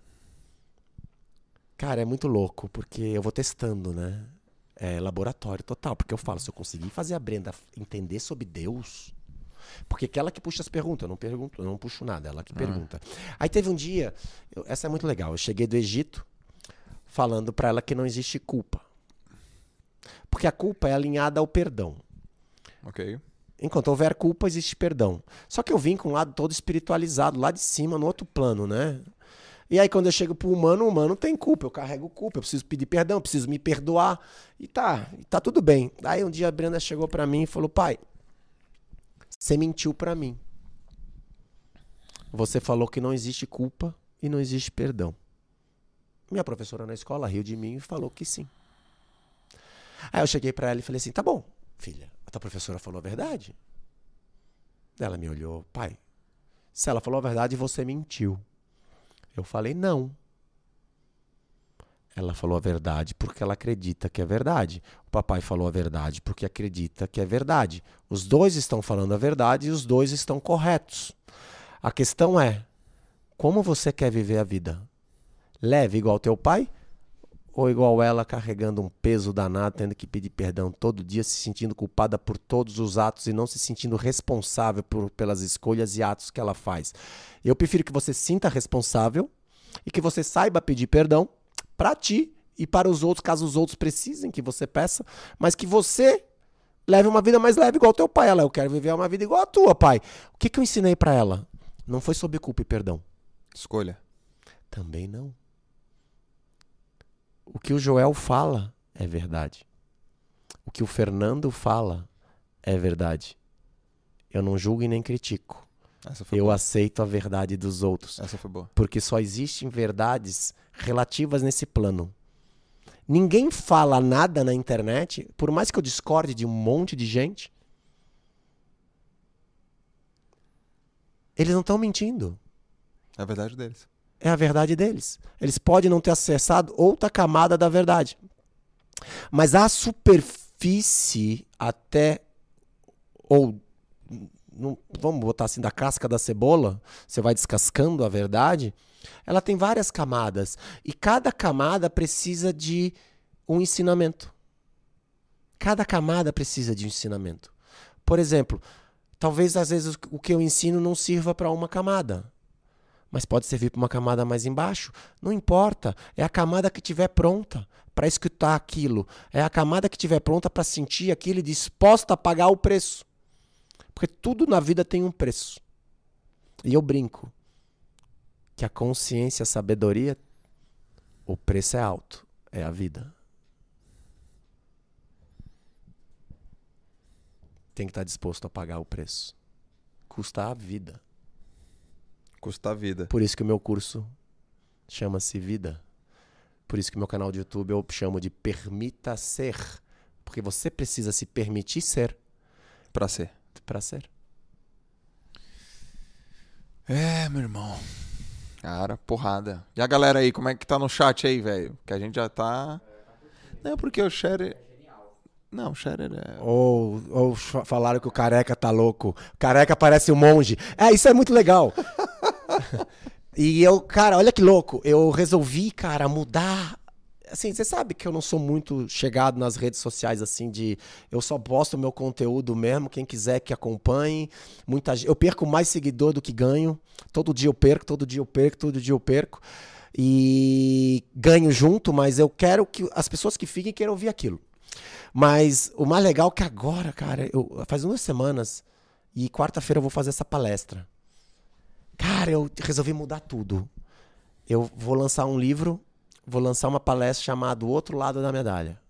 Cara, é muito louco, porque eu vou testando, né? É laboratório total. Porque eu falo, se eu conseguir fazer a Brenda entender sobre Deus. Porque é ela que puxa as perguntas, eu não pergunto, eu não puxo nada, ela que pergunta. Aí teve um dia, eu- essa é muito legal. Eu cheguei do Egito falando pra ela que não existe culpa. Porque a culpa é alinhada ao perdão. Ok. Enquanto houver culpa, existe perdão. Só que eu vim com um lado todo espiritualizado, lá de cima, no outro plano, né? E aí, quando eu chego pro humano, o humano tem culpa. Eu carrego culpa, eu preciso pedir perdão, eu preciso me perdoar. E tá, e tá tudo bem. Aí um dia a Brenda chegou pra mim e falou: pai, você mentiu pra mim. Você falou que não existe culpa e não existe perdão. Minha professora na escola riu de mim e falou que sim. Aí eu cheguei pra ela e falei assim: tá bom, filha, a tua professora falou a verdade? Ela me olhou, pai, se ela falou a verdade, você mentiu. Eu falei, não. Ela falou a verdade porque ela acredita que é verdade. O papai falou a verdade porque acredita que é verdade. Os dois estão falando a verdade e os dois estão corretos. A questão é: como você quer viver a vida? Leve igual teu pai? Ou igual ela carregando um peso danado, tendo que pedir perdão todo dia, se sentindo culpada por todos os atos e não se sentindo responsável por, pelas escolhas e atos que ela faz? Eu prefiro que você sinta responsável e que você saiba pedir perdão para ti e para os outros, caso os outros precisem que você peça, mas que você leve uma vida mais leve igual teu pai. Ela, eu quero viver uma vida igual a tua, pai. O que, que eu ensinei para ela? Não foi sob culpa e perdão. Escolha. Também não. O que o Joel fala é verdade. O que o Fernando fala é verdade. Eu não julgo e nem critico. Eu boa. aceito a verdade dos outros. Essa foi boa. Porque só existem verdades relativas nesse plano. Ninguém fala nada na internet, por mais que eu discorde de um monte de gente. Eles não estão mentindo. É a verdade deles. É a verdade deles. Eles podem não ter acessado outra camada da verdade. Mas a superfície até ou não, vamos botar assim da casca da cebola, você vai descascando a verdade, ela tem várias camadas e cada camada precisa de um ensinamento. Cada camada precisa de um ensinamento. Por exemplo, talvez às vezes o que eu ensino não sirva para uma camada, mas pode servir para uma camada mais embaixo. Não importa, é a camada que tiver pronta para escutar aquilo, é a camada que tiver pronta para sentir aquilo e disposta a pagar o preço. Porque tudo na vida tem um preço. E eu brinco que a consciência, a sabedoria, o preço é alto, é a vida. Tem que estar disposto a pagar o preço. Custa a vida. Custa a vida. Por isso que o meu curso chama-se Vida. Por isso que o meu canal de YouTube eu chamo de Permita Ser. Porque você precisa se permitir ser Pra ser. para ser. É, meu irmão. Cara, porrada. E a galera aí, como é que tá no chat aí, velho? Que a gente já tá. Não, porque o Sharer. Não, o Sharer é. Ou, ou fa- falaram que o careca tá louco. Careca parece um monge. É, isso é muito legal. e eu, cara, olha que louco. Eu resolvi, cara, mudar. Assim, você sabe que eu não sou muito chegado nas redes sociais, assim, de. Eu só posto meu conteúdo mesmo. Quem quiser que acompanhe. Muita. Eu perco mais seguidor do que ganho. Todo dia eu perco, todo dia eu perco, todo dia eu perco. E ganho junto, mas eu quero que as pessoas que fiquem queiram ouvir aquilo. Mas o mais legal é que agora, cara, eu, faz duas semanas e quarta-feira eu vou fazer essa palestra. Cara, eu resolvi mudar tudo. Eu vou lançar um livro, vou lançar uma palestra chamada O Outro Lado da Medalha.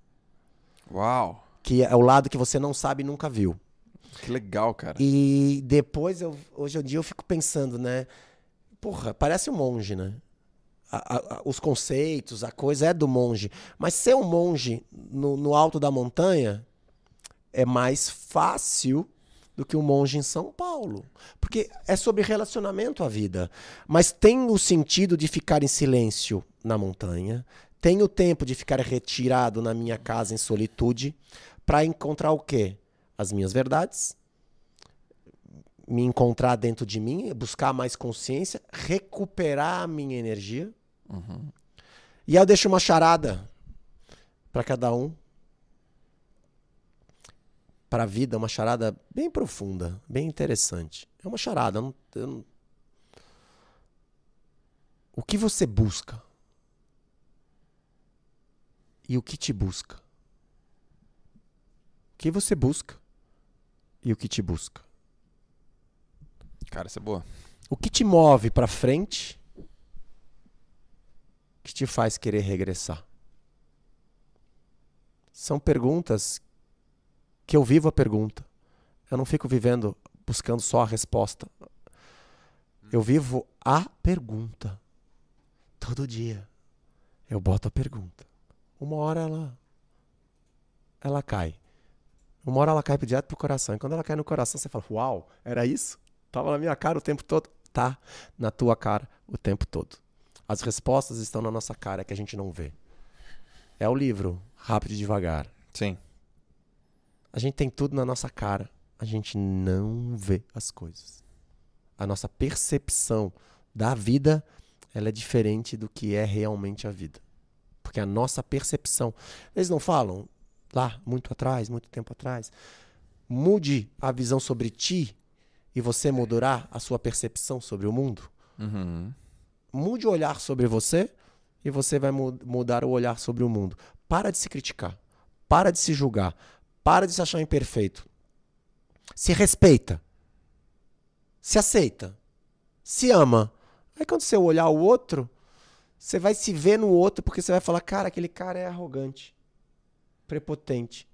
Uau. Que é o lado que você não sabe e nunca viu. Que legal, cara. E depois, eu, hoje em dia, eu fico pensando, né? Porra, parece um monge, né? A- a- a- os conceitos, a coisa é do monge. Mas ser um monge no, no alto da montanha é mais fácil do que um monge em São Paulo. Porque é sobre relacionamento a vida. Mas tem o sentido de ficar em silêncio na montanha. Tem o tempo de ficar retirado na minha casa em solitude para encontrar o quê? As minhas verdades, me encontrar dentro de mim, buscar mais consciência, recuperar a minha energia. E aí eu deixo uma charada para cada um. Para a vida, uma charada bem profunda, bem interessante. É uma charada. eu não- eu não- O que você busca? E o que te busca? O que você busca? E o que te busca? Cara, essa é boa. O que te move pra frente que te faz querer regressar? São perguntas que eu vivo a pergunta. Eu não fico vivendo buscando só a resposta. Eu vivo a pergunta. Todo dia. Eu boto a pergunta. Uma hora ela ela cai. Uma hora ela cai direto pro coração. E quando ela cai no coração, você fala: "Uau, era isso?" Tava na minha cara o tempo todo. Tá na tua cara o tempo todo. As respostas estão na nossa cara, é que a gente não vê. É o livro, rápido e devagar. Sim. A gente tem tudo na nossa cara. A gente não vê as coisas. A nossa percepção da vida, ela é diferente do que é realmente a vida. Porque a nossa percepção, eles não falam lá muito atrás, muito tempo atrás, mude a visão sobre ti e você mudará a sua percepção sobre o mundo. Uhum. Mude o olhar sobre você e você vai mu- mudar o olhar sobre o mundo. Para de se criticar. Para de se julgar. Para de se achar imperfeito. Se respeita. Se aceita. Se ama. Aí quando você olhar o outro, você vai se ver no outro porque você vai falar: cara, aquele cara é arrogante, prepotente.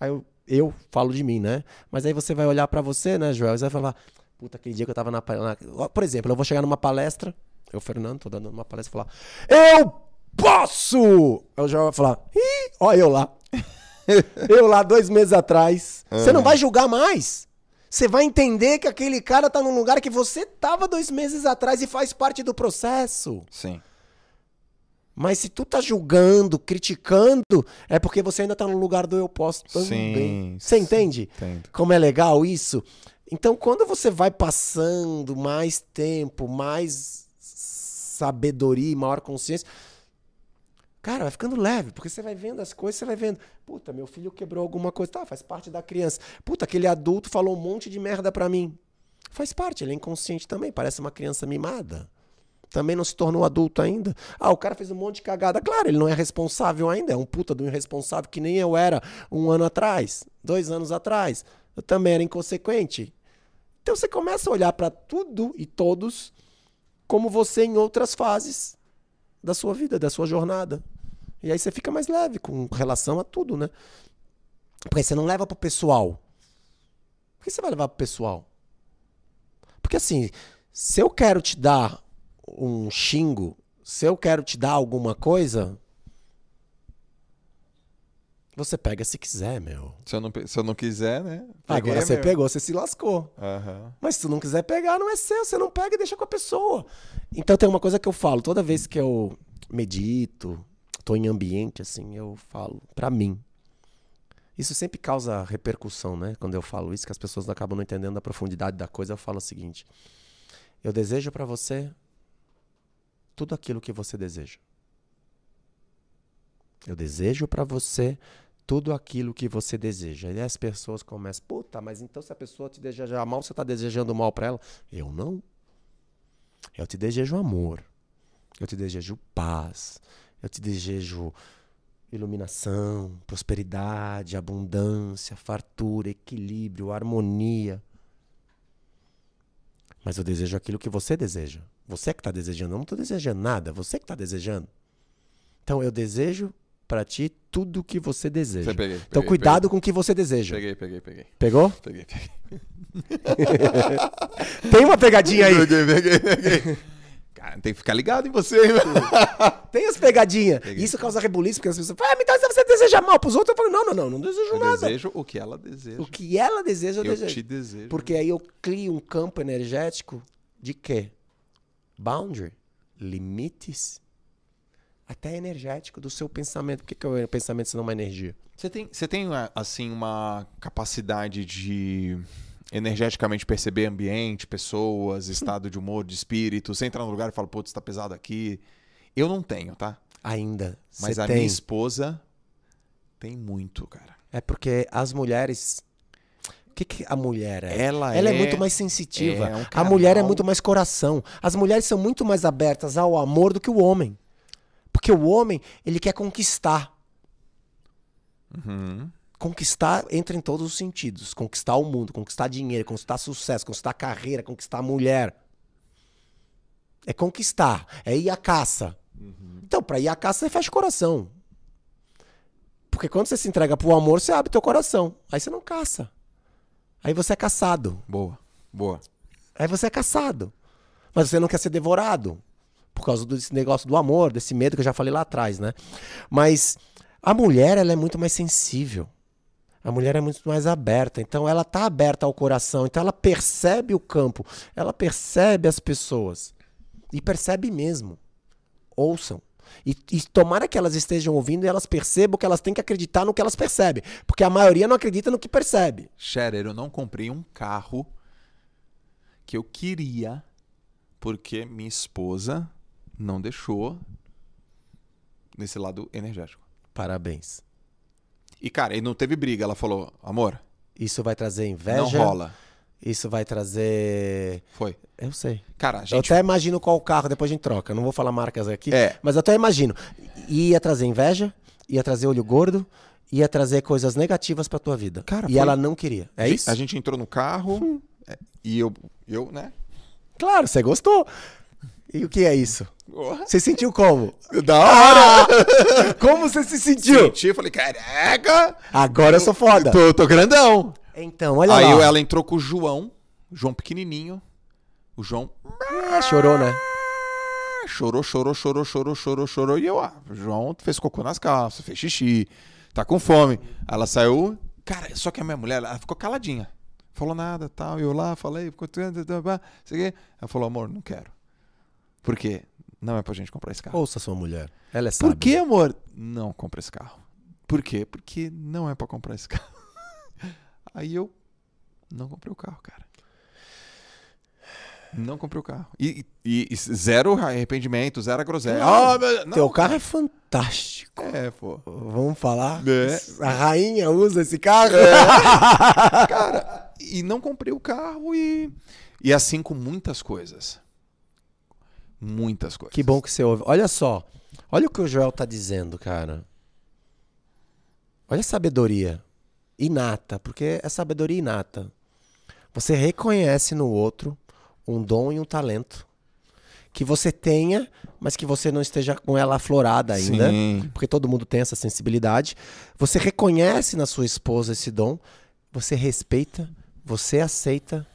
Aí eu, eu falo de mim, né? Mas aí você vai olhar pra você, né, Joel? Você vai falar: puta, aquele dia que eu tava na, na. Por exemplo, eu vou chegar numa palestra, eu, Fernando, tô dando uma palestra e falar: eu posso! Aí o Joel vai falar: ih, ó, eu lá. eu lá dois meses atrás. Você não vai julgar mais. Você vai entender que aquele cara tá num lugar que você tava dois meses atrás e faz parte do processo. Sim. Mas se tu tá julgando, criticando, é porque você ainda tá no lugar do eu posso também. Sim, Você entende? Entendo. Como é legal isso? Então, quando você vai passando mais tempo, mais sabedoria e maior consciência, cara, vai ficando leve, porque você vai vendo as coisas, você vai vendo. Puta, meu filho quebrou alguma coisa, tá, faz parte da criança. Puta, aquele adulto falou um monte de merda pra mim. Faz parte, ele é inconsciente também, parece uma criança mimada. Também não se tornou adulto ainda. Ah, o cara fez um monte de cagada. Claro, ele não é responsável ainda. É um puta do irresponsável que nem eu era um ano atrás, dois anos atrás. Eu também era inconsequente. Então você começa a olhar pra tudo e todos como você em outras fases da sua vida, da sua jornada. E aí você fica mais leve com relação a tudo, né? Porque você não leva pro pessoal. Por que você vai levar pro pessoal? Porque assim, se eu quero te dar um xingo, se eu quero te dar alguma coisa, você pega se quiser, meu. Se eu não, se eu não quiser, né? Peguei, Agora você meu. pegou, você se lascou. Aham. Mas se tu não quiser pegar, não é seu. Você não pega e deixa com a pessoa. Então tem uma coisa que eu falo. Toda vez que eu medito, tô em ambiente assim, eu falo pra mim. Isso sempre causa repercussão, né? Quando eu falo isso, que as pessoas acabam não entendendo a profundidade da coisa, eu falo o seguinte: Eu desejo pra você tudo aquilo que você deseja. Eu desejo pra você tudo aquilo que você deseja. E as pessoas começam, puta, mas então se a pessoa te desejar mal, você está desejando mal para ela? Eu não. Eu te desejo amor. Eu te desejo paz. Eu te desejo iluminação, prosperidade, abundância, fartura, equilíbrio, harmonia. Mas eu desejo aquilo que você deseja. Você que está desejando. Eu não estou desejando nada. Você que está desejando. Então eu desejo para ti tudo o que você deseja. Você peguei, Então peguei, cuidado com o que você deseja. Peguei, peguei, peguei. Pegou? Peguei, peguei. Tem uma pegadinha aí. Peguei, peguei, peguei. Cara, tem que ficar ligado em você, hein? Tem as pegadinhas. Peguei. Isso causa rebuliço, porque as pessoas falam, ah, então se você deseja mal pros outros, eu falo, não, não, não, não desejo Eu nada. desejo o que ela deseja. O que ela deseja, eu, eu desejo. te desejo. Porque aí eu crio um campo energético de quê? Boundary, limites, até energético do seu pensamento. Por que, que o pensamento senão é uma energia? Você tem, você tem assim, uma capacidade de energeticamente perceber ambiente, pessoas, estado de humor, de espírito? Você entra num lugar e fala, putz, tá pesado aqui. Eu não tenho, tá? Ainda. Mas a tem. minha esposa tem muito, cara. É porque as mulheres. O que, que a mulher é? Ela, Ela é, é muito mais sensitiva. é um a mulher é muito mais coração. As mulheres são muito mais abertas ao amor do que o homem. Porque o homem, ele quer conquistar. Uhum. Conquistar entra em todos os sentidos. Conquistar o mundo, conquistar dinheiro, conquistar sucesso, conquistar carreira, conquistar mulher. É conquistar, é ir à caça. Então, pra ir à caça, você fecha o coração. Porque quando você se entrega pro amor, você abre teu coração. Aí você não caça. Aí você é caçado. Boa, boa. Aí você é caçado. Mas você não quer ser devorado. Por causa desse negócio do amor, desse medo que eu já falei lá atrás, né? Mas a mulher, ela é muito mais sensível. A mulher é muito mais aberta. Então ela tá aberta ao coração. Então ela percebe o campo. Ela percebe as pessoas. E percebe mesmo. Ouçam. E, e tomara que elas estejam ouvindo e elas percebam que elas têm que acreditar no que elas percebem. Porque a maioria não acredita no que percebe. Scherer, eu não comprei um carro que eu queria porque minha esposa não deixou nesse lado energético. Parabéns. E, cara, e não teve briga. Ela falou, amor, Isso vai trazer inveja. não rola. Isso vai trazer. Foi. Eu sei. Cara, a Eu gente... até imagino qual carro, depois a gente troca. Não vou falar marcas aqui. É. Mas eu até imagino. Ia trazer inveja, ia trazer olho gordo, ia trazer coisas negativas pra tua vida. Cara, e foi- ela não queria. É isso? A gente entrou no carro é, e eu, eu, né? Claro, você gostou. E o que é isso? Você sentiu como? Da hora! Como você se sentiu? Senti, eu falei, caraca! Agora eu sou foda. Tô, tô grandão. Então, olha Aí lá. ela entrou com o João, João pequenininho. O João Ah, chorou, né? chorou, chorou, chorou, chorou, chorou, chorou. E eu, ah, o João fez cocô nas calças, fez xixi, tá com fome. Aí ela saiu. Cara, só que a minha mulher, ela ficou caladinha. Falou nada, tal. Eu lá, falei, ficou. Ela falou, amor, não quero. Por quê? Não é pra gente comprar esse carro. Ouça sua mulher. Ela é sábia. Por que, amor? Não compra esse carro. Por quê? Porque não é pra comprar esse carro. Aí eu não comprei o carro, cara. Não comprei o carro. E, e- e zero arrependimento, zero groselha. Ah, não, Teu carro é fantástico. É, pô. Vamos falar? É. A rainha usa esse carro? Cara, e não comprei o carro e. E assim com muitas coisas. Muitas coisas. Que bom que você ouve. Olha só. Olha o que o Joel tá dizendo, cara. Olha a sabedoria inata, porque é sabedoria inata. Você reconhece no outro um dom e um talento que você tenha, mas que você não esteja com ela aflorada ainda, Sim. porque todo mundo tem essa sensibilidade. Você reconhece na sua esposa esse dom, você respeita, você aceita,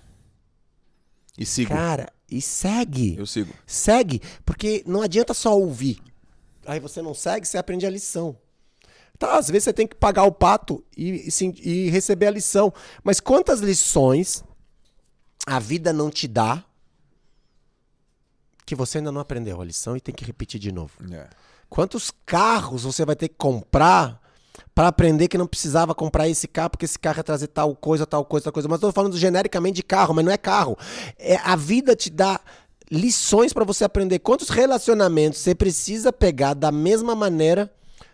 E sigo. cara, e segue. Eu sigo. Segue, porque não adianta só ouvir. Aí você não segue, você aprende a lição. Tá, às vezes você tem que pagar o pato e, e e receber a lição. Mas quantas lições a vida não te dá que você ainda não aprendeu a lição e tem que repetir de novo? É. Quantos carros você vai ter que comprar para aprender que não precisava comprar esse carro porque esse carro ia trazer tal coisa, tal coisa, tal coisa. Mas eu tô falando genericamente de carro, mas não é carro. É, a vida te dá lições para você aprender. Quantos relacionamentos você precisa pegar da mesma maneira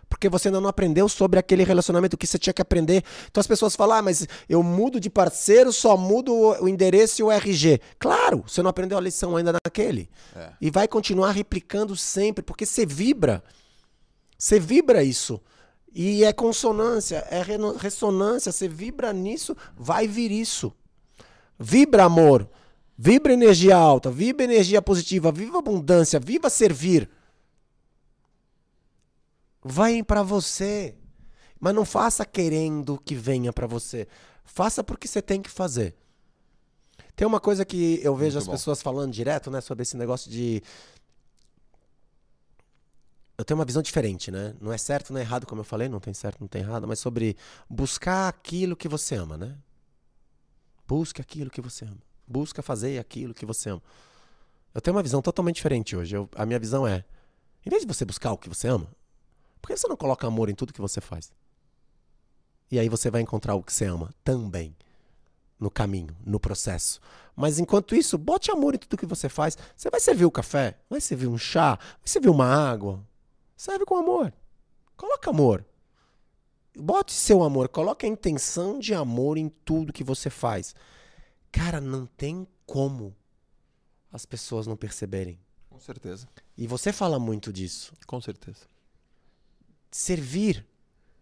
porque você ainda não aprendeu sobre aquele relacionamento que você tinha que aprender. Então as pessoas falam, ah, mas eu mudo de parceiro, só mudo o o endereço e o RG. Claro, você não aprendeu a lição ainda naquele. É. E vai continuar replicando sempre, porque você vibra. Você vibra isso. E é consonância, é ressonância. Você vibra nisso, vai vir isso. Vibra amor, vibra energia alta, vibra energia positiva, viva abundância, viva servir. Vai pra você. Mas não faça querendo que venha pra você. Faça porque você tem que fazer. Tem uma coisa que eu vejo Muito as bom. pessoas falando direto, né, sobre esse negócio de eu tenho uma visão diferente, né? Não é certo, não é errado, como eu falei, não tem certo, não tem errado, mas sobre buscar aquilo que você ama, né? Busque aquilo que você ama. Busca fazer aquilo que você ama. Eu tenho uma visão totalmente diferente hoje. Eu- a minha visão é, em vez de você buscar o que você ama, por que você não coloca amor em tudo que você faz? E aí você vai encontrar o que você ama também no caminho, no processo. Mas enquanto isso, bote amor em tudo que você faz. Você vai servir o café, vai servir um chá, vai servir uma água. Serve com amor. Coloca amor. Bote seu amor, coloque a intenção de amor em tudo que você faz. Cara, não tem como as pessoas não perceberem. Com certeza. E você fala muito disso. Com certeza. Servir.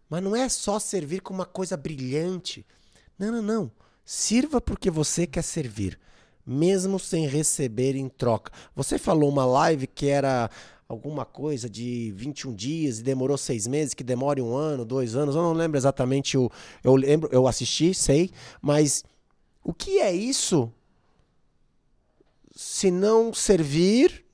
Mas não é só servir com uma coisa brilhante. Não, não, não. Sirva porque você quer servir, mesmo sem receber em troca. Você falou uma live que era alguma coisa de 21 dias e demorou seis meses, que demore um ano, dois anos. Eu não lembro exatamente o. Eu lembro, eu assisti, sei, mas o que é isso? Se não servir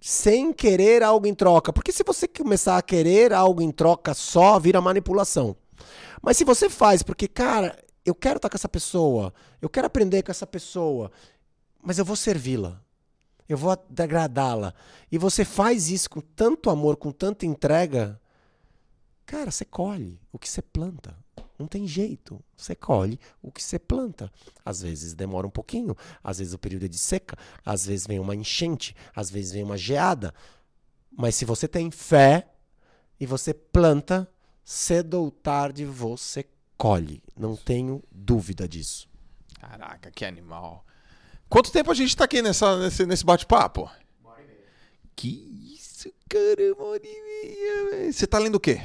sem querer algo em troca. Porque se você começar a querer algo em troca só, vira manipulação. Mas se você faz porque, cara, eu quero estar com essa pessoa, eu quero aprender com essa pessoa, mas eu vou servi-la. Eu vou agradá-la. E você faz isso com tanto amor, com tanta entrega, cara, você colhe o que você planta. Não tem jeito. Você colhe o que você planta. Às vezes demora um pouquinho, às vezes o período é de seca, às vezes vem uma enchente, às vezes vem uma geada. Mas se você tem fé e você planta, cedo ou tarde você colhe. Não tenho dúvida disso. Caraca, que animal. Quanto tempo a gente tá aqui nessa, nesse, nesse bate-papo? Que isso, cara, uma hora e meia, velho. Você tá lendo o quê?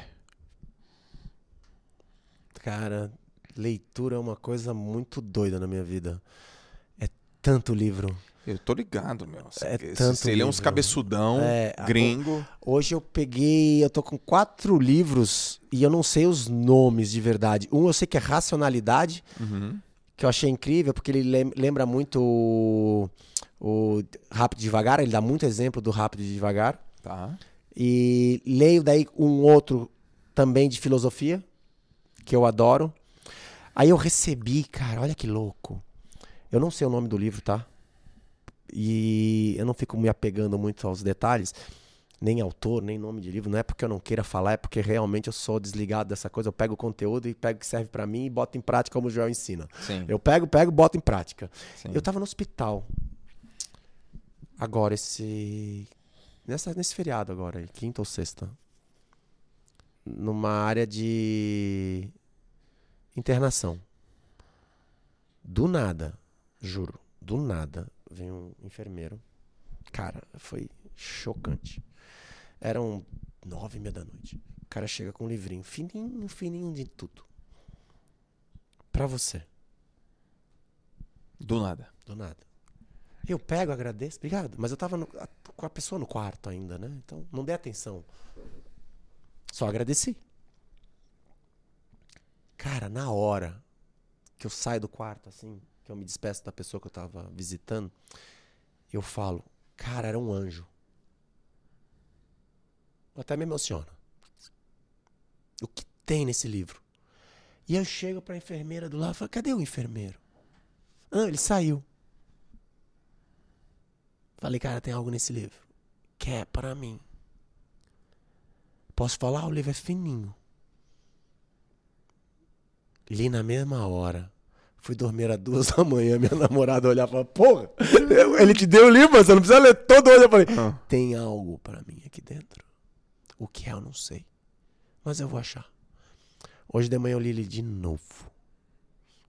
Cara, leitura é uma coisa muito doida na minha vida. É tanto livro. Eu tô ligado, meu. É Você- tanto você lê uns livro. cabeçudão, É, gringo. Hoje eu peguei, eu tô com quatro livros e eu não sei os nomes de verdade. Um eu sei que é Racionalidade, Uhum. Que eu achei incrível, porque ele lem- lembra muito o, o Rápido e Devagar, ele dá muito exemplo do Rápido e Devagar. Tá. E leio daí um outro também de filosofia, que eu adoro. Aí eu recebi, cara, olha que louco. Eu não sei o nome do livro, tá? E eu não fico me apegando muito aos detalhes, nem autor, nem nome de livro. Não é porque eu não queira falar, é porque realmente eu sou desligado dessa coisa. Eu pego o conteúdo e pego o que serve para mim e boto em prática como o Joel ensina. Sim. Eu pego, pego, boto em prática. sim. Eu tava no hospital. Agora, esse. Nessa, nesse feriado agora, quinta ou sexta. Numa área de internação. Do nada, juro, do nada, vem um enfermeiro. Cara, foi chocante. Eram nove e meia da noite. O cara chega com um livrinho, fininho, fininho de tudo. Pra você. Do nada. Do nada. Eu pego, agradeço, obrigado. Mas eu tava no- a- com a pessoa no quarto ainda, né? Então não dei atenção. Só agradeci. Cara, na hora que eu saio do quarto, assim, que eu me despeço da pessoa que eu tava visitando, eu falo, cara, era um anjo. Até me emociona. O que tem nesse livro? E eu chego pra enfermeira do lado e falo, cadê o enfermeiro? Ah, ele saiu. Falei, cara, tem algo nesse livro. Que é para mim. Posso falar? O livro é fininho. Li na mesma hora. Fui dormir às duas da manhã. Minha namorada olhava e falava, porra, ele te deu o livro, mas você não precisa ler todo hoje. Eu falei, Ah. tem algo para mim aqui dentro. O que é, eu não sei. Mas eu vou achar. Hoje de manhã eu li ele de novo.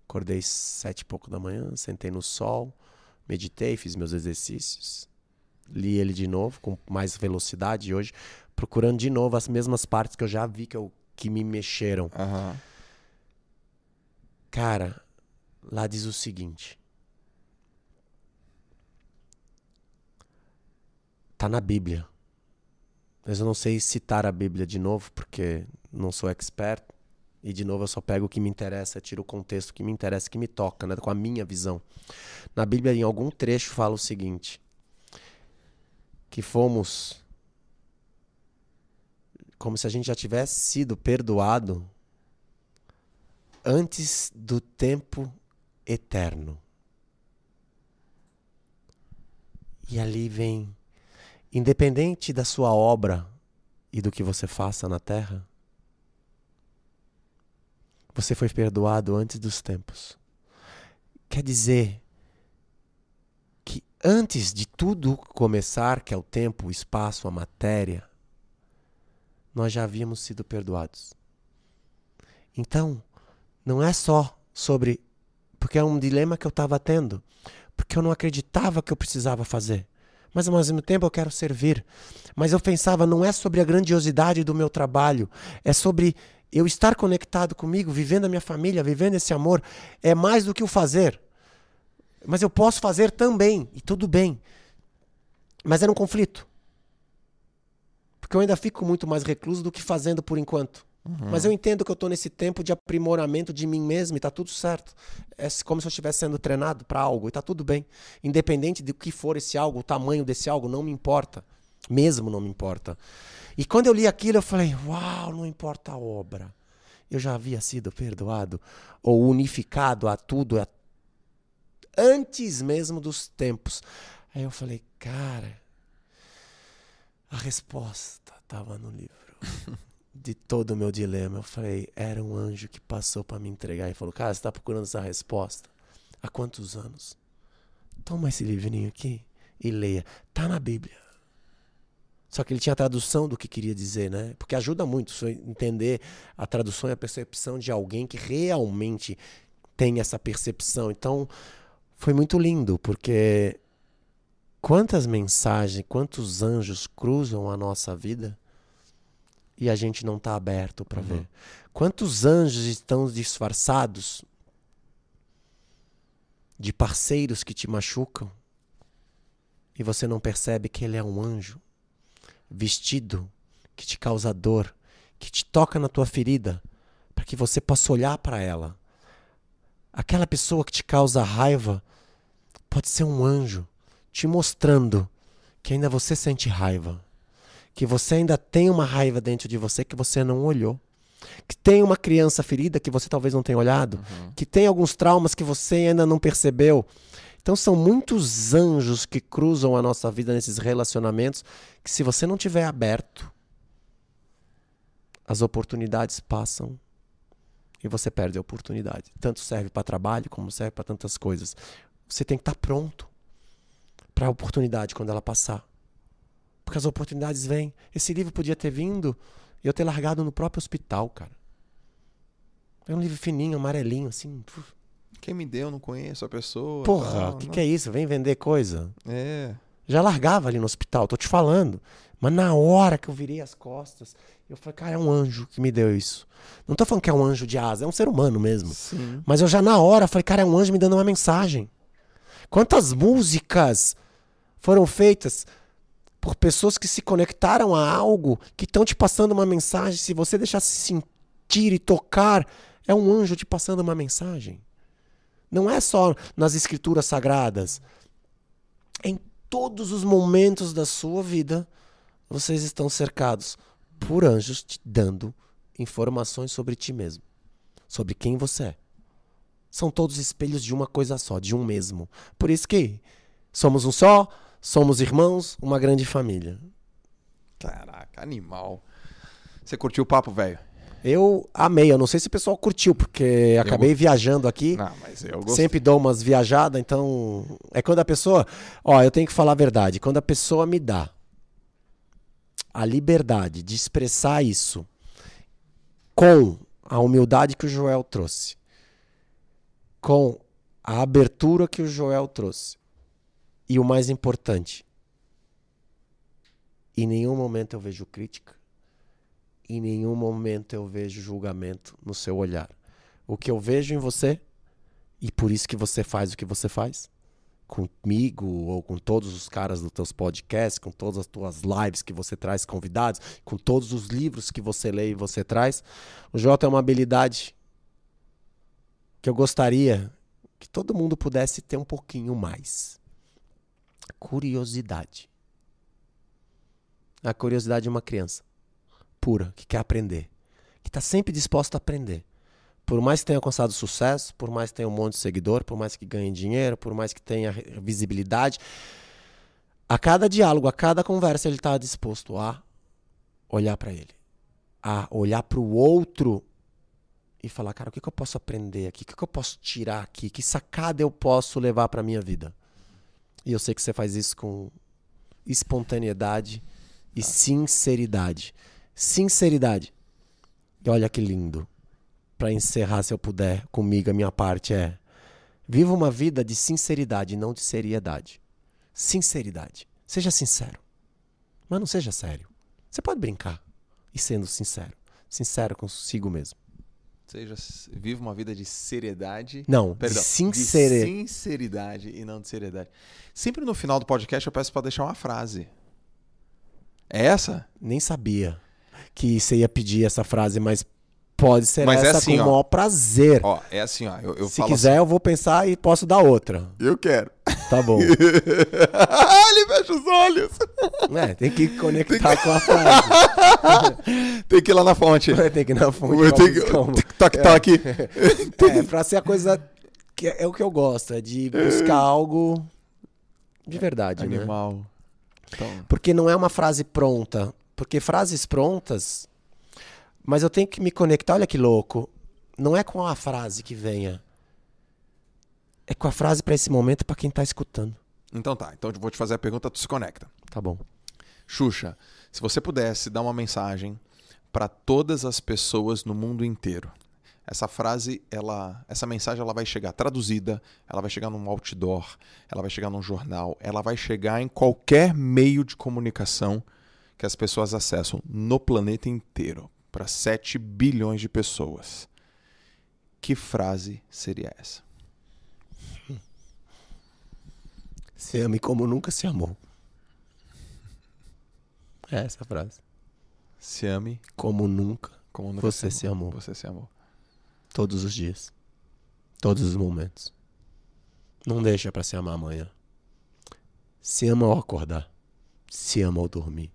Acordei sete e pouco da manhã, sentei no sol, meditei, fiz meus exercícios. Li ele de novo, com mais velocidade hoje, procurando de novo as mesmas partes que eu já vi que, eu, que me mexeram. Aham. Cara, lá diz o seguinte. Tá na Bíblia. Mas eu não sei citar a Bíblia de novo, porque não sou expert. E de novo eu só pego o que me interessa, tiro o contexto que me interessa, que me toca, né, com a minha visão. Na Bíblia, em algum trecho, fala o seguinte: que fomos como se a gente já tivesse sido perdoado antes do tempo eterno. E ali vem, independente da sua obra e do que você faça na terra, você foi perdoado antes dos tempos. Quer dizer que antes de tudo começar, que é o tempo, o espaço, a matéria, nós já havíamos sido perdoados. Então, não é só sobre. Porque é um dilema que eu estava tendo. Porque eu não acreditava que eu precisava fazer. Mas ao mesmo tempo eu quero servir. Mas eu pensava, não é sobre a grandiosidade do meu trabalho. É sobre eu estar conectado comigo, vivendo a minha família, vivendo esse amor. É mais do que o fazer. Mas eu posso fazer também. E tudo bem. Mas era um conflito. Porque eu ainda fico muito mais recluso do que fazendo por enquanto. Mas eu entendo que eu tô nesse tempo de aprimoramento de mim mesmo e tá tudo certo. É como se eu estivesse sendo treinado para algo e tá tudo bem. Independente do que for esse algo, o tamanho desse algo, não me importa. Mesmo não me importa. E quando eu li aquilo, eu falei: Uau, não importa a obra. Eu já havia sido perdoado ou unificado a tudo a- antes mesmo dos tempos. Aí eu falei: Cara, a resposta estava no livro de todo o meu dilema. Eu falei, era um anjo que passou para me entregar e falou: Cara, você está procurando essa resposta? Há quantos anos? Toma esse livrinho aqui e leia. Tá na Bíblia. Só que ele tinha a tradução do que queria dizer, né? Porque ajuda muito você entender a tradução e a percepção de alguém que realmente tem essa percepção. Então, foi muito lindo, porque quantas mensagens, quantos anjos cruzam a nossa vida e a gente não está aberto para Uhum. ver. Quantos anjos estão disfarçados de parceiros que te machucam e você não percebe que ele é um anjo vestido que te causa dor, que te toca na tua ferida, para que você possa olhar para ela. Aquela pessoa que te causa raiva pode ser um anjo te mostrando que ainda você sente raiva que você ainda tem uma raiva dentro de você que você não olhou. que tem uma criança ferida que você talvez não tenha olhado, Uhum. que tem alguns traumas que você ainda não percebeu. Então são muitos anjos que cruzam a nossa vida nesses relacionamentos que se você não tiver aberto, as oportunidades passam e você perde a oportunidade. Tanto serve para trabalho como serve para tantas coisas. Você tem que estar pronto para a oportunidade quando ela passar. Porque as oportunidades vêm. Esse livro podia ter vindo e eu ter largado no próprio hospital, cara. É um livro fininho, amarelinho, assim. Quem me deu, não conheço a pessoa. Porra, o que, não- que é isso? Vem vender coisa? É. Já largava ali no hospital, tô te falando. Mas na hora que eu virei as costas, eu falei, cara, é um anjo que me deu isso. Não tô falando que é um anjo de asa, é um ser humano mesmo. Sim. Mas eu já na hora falei, cara, é um anjo me dando uma mensagem. Quantas músicas foram feitas por pessoas que se conectaram a algo que estão te passando uma mensagem? Se você deixar se sentir e tocar, é um anjo te passando uma mensagem. Não é só nas escrituras sagradas. Em todos os momentos da sua vida, vocês estão cercados por anjos te dando informações sobre ti mesmo, sobre quem você é. São todos espelhos de uma coisa só, de um mesmo. Por isso que somos um só, somos irmãos, uma grande família. Caraca, animal. Você curtiu o papo, velho? Eu amei, eu não sei se o pessoal curtiu, porque acabei viajando aqui. Não, mas eu gostei. Sempre dou umas viajadas, então. É quando a pessoa. Ó, eu tenho que falar a verdade. Quando a pessoa me dá a liberdade de expressar isso com a humildade que o Joel trouxe, com a abertura que o Joel trouxe, e o mais importante, em nenhum momento eu vejo crítica, em nenhum momento eu vejo julgamento no seu olhar. O que eu vejo em você e por isso que você faz o que você faz? Comigo ou com todos os caras dos teus podcasts, com todas as tuas lives que você traz convidados, com todos os livros que você lê e você traz. O Jota é uma habilidade que eu gostaria que todo mundo pudesse ter um pouquinho mais. Curiosidade. A curiosidade de uma criança pura, que quer aprender, que está sempre disposta a aprender. Por mais que tenha alcançado sucesso, por mais que tenha um monte de seguidor, por mais que ganhe dinheiro, por mais que tenha visibilidade, a cada diálogo, a cada conversa, ele está disposto a olhar para ele, a olhar para o outro e falar, cara, o que, que eu posso aprender aqui? O que, que eu posso tirar aqui? Que sacada eu posso levar para minha vida? E eu sei que você faz isso com espontaneidade e sinceridade. Sinceridade. E olha que lindo. Para encerrar, se eu puder, comigo, a minha parte é: viva uma vida de sinceridade, não de seriedade. Sinceridade. Seja sincero. Mas não seja sério. Você pode brincar e sendo sincero. Sincero consigo mesmo. Seja, viva uma vida de seriedade. Não, Perdão, de sincere... de sinceridade e não de seriedade. Sempre no final do podcast eu peço pra deixar uma frase. É essa? Nem sabia que você ia pedir essa frase, mas pode ser Mas é essa assim, com o maior prazer. Ó, é assim, ó. Eu, eu Se quiser, eu vou pensar e posso dar outra. assim, eu quero. Tá bom. Ele fecha os olhos. é, tem que conectar com a frase. Tem que ir lá na fonte. Ter que ir na fonte. Ter que. Toque, toque. É, pra ser a coisa que é, é o que eu gosto, é de buscar algo de verdade, né? Animal. Então, Porque não é uma frase pronta. Porque frases prontas. Mas eu tenho que me conectar, olha que louco. Não é com a frase que venha. É com a frase pra esse momento pra quem tá escutando. então tá. Então eu vou te fazer a pergunta, tu se conecta. Tá bom. Xuxa, se você pudesse dar uma mensagem para todas as pessoas no mundo inteiro, essa frase, ela, essa mensagem, ela vai chegar traduzida, ela vai chegar num outdoor, ela vai chegar num jornal, ela vai chegar em qualquer meio de comunicação que as pessoas acessam no planeta inteiro, para 7 bilhões de pessoas. Que frase seria essa? Se ame como nunca se amou. É essa a frase. Se ame Como nunca, como nunca Você se amou. Você se amou. todos os dias. Todos os momentos. Não deixa pra se amar amanhã. Se ama ao acordar. Se ama ao dormir.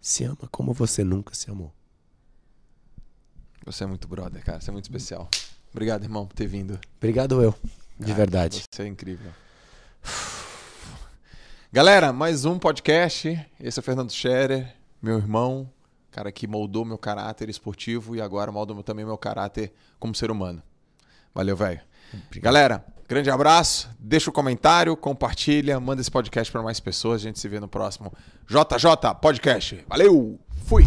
Se ama como você nunca se amou. Você é muito brother, cara. Você é muito especial. Obrigado, irmão, por ter vindo. Obrigado eu, de Cara, verdade. Você é incrível. Galera, mais um podcast. Esse é o Fernando Scherer, meu irmão, cara que moldou meu caráter esportivo e agora molda meu- também meu caráter como ser humano. Valeu, velho. Galera, grande abraço. Deixa o comentário, compartilha, manda esse podcast para mais pessoas. A gente se vê no próximo JJ Podcast. Valeu! Fui!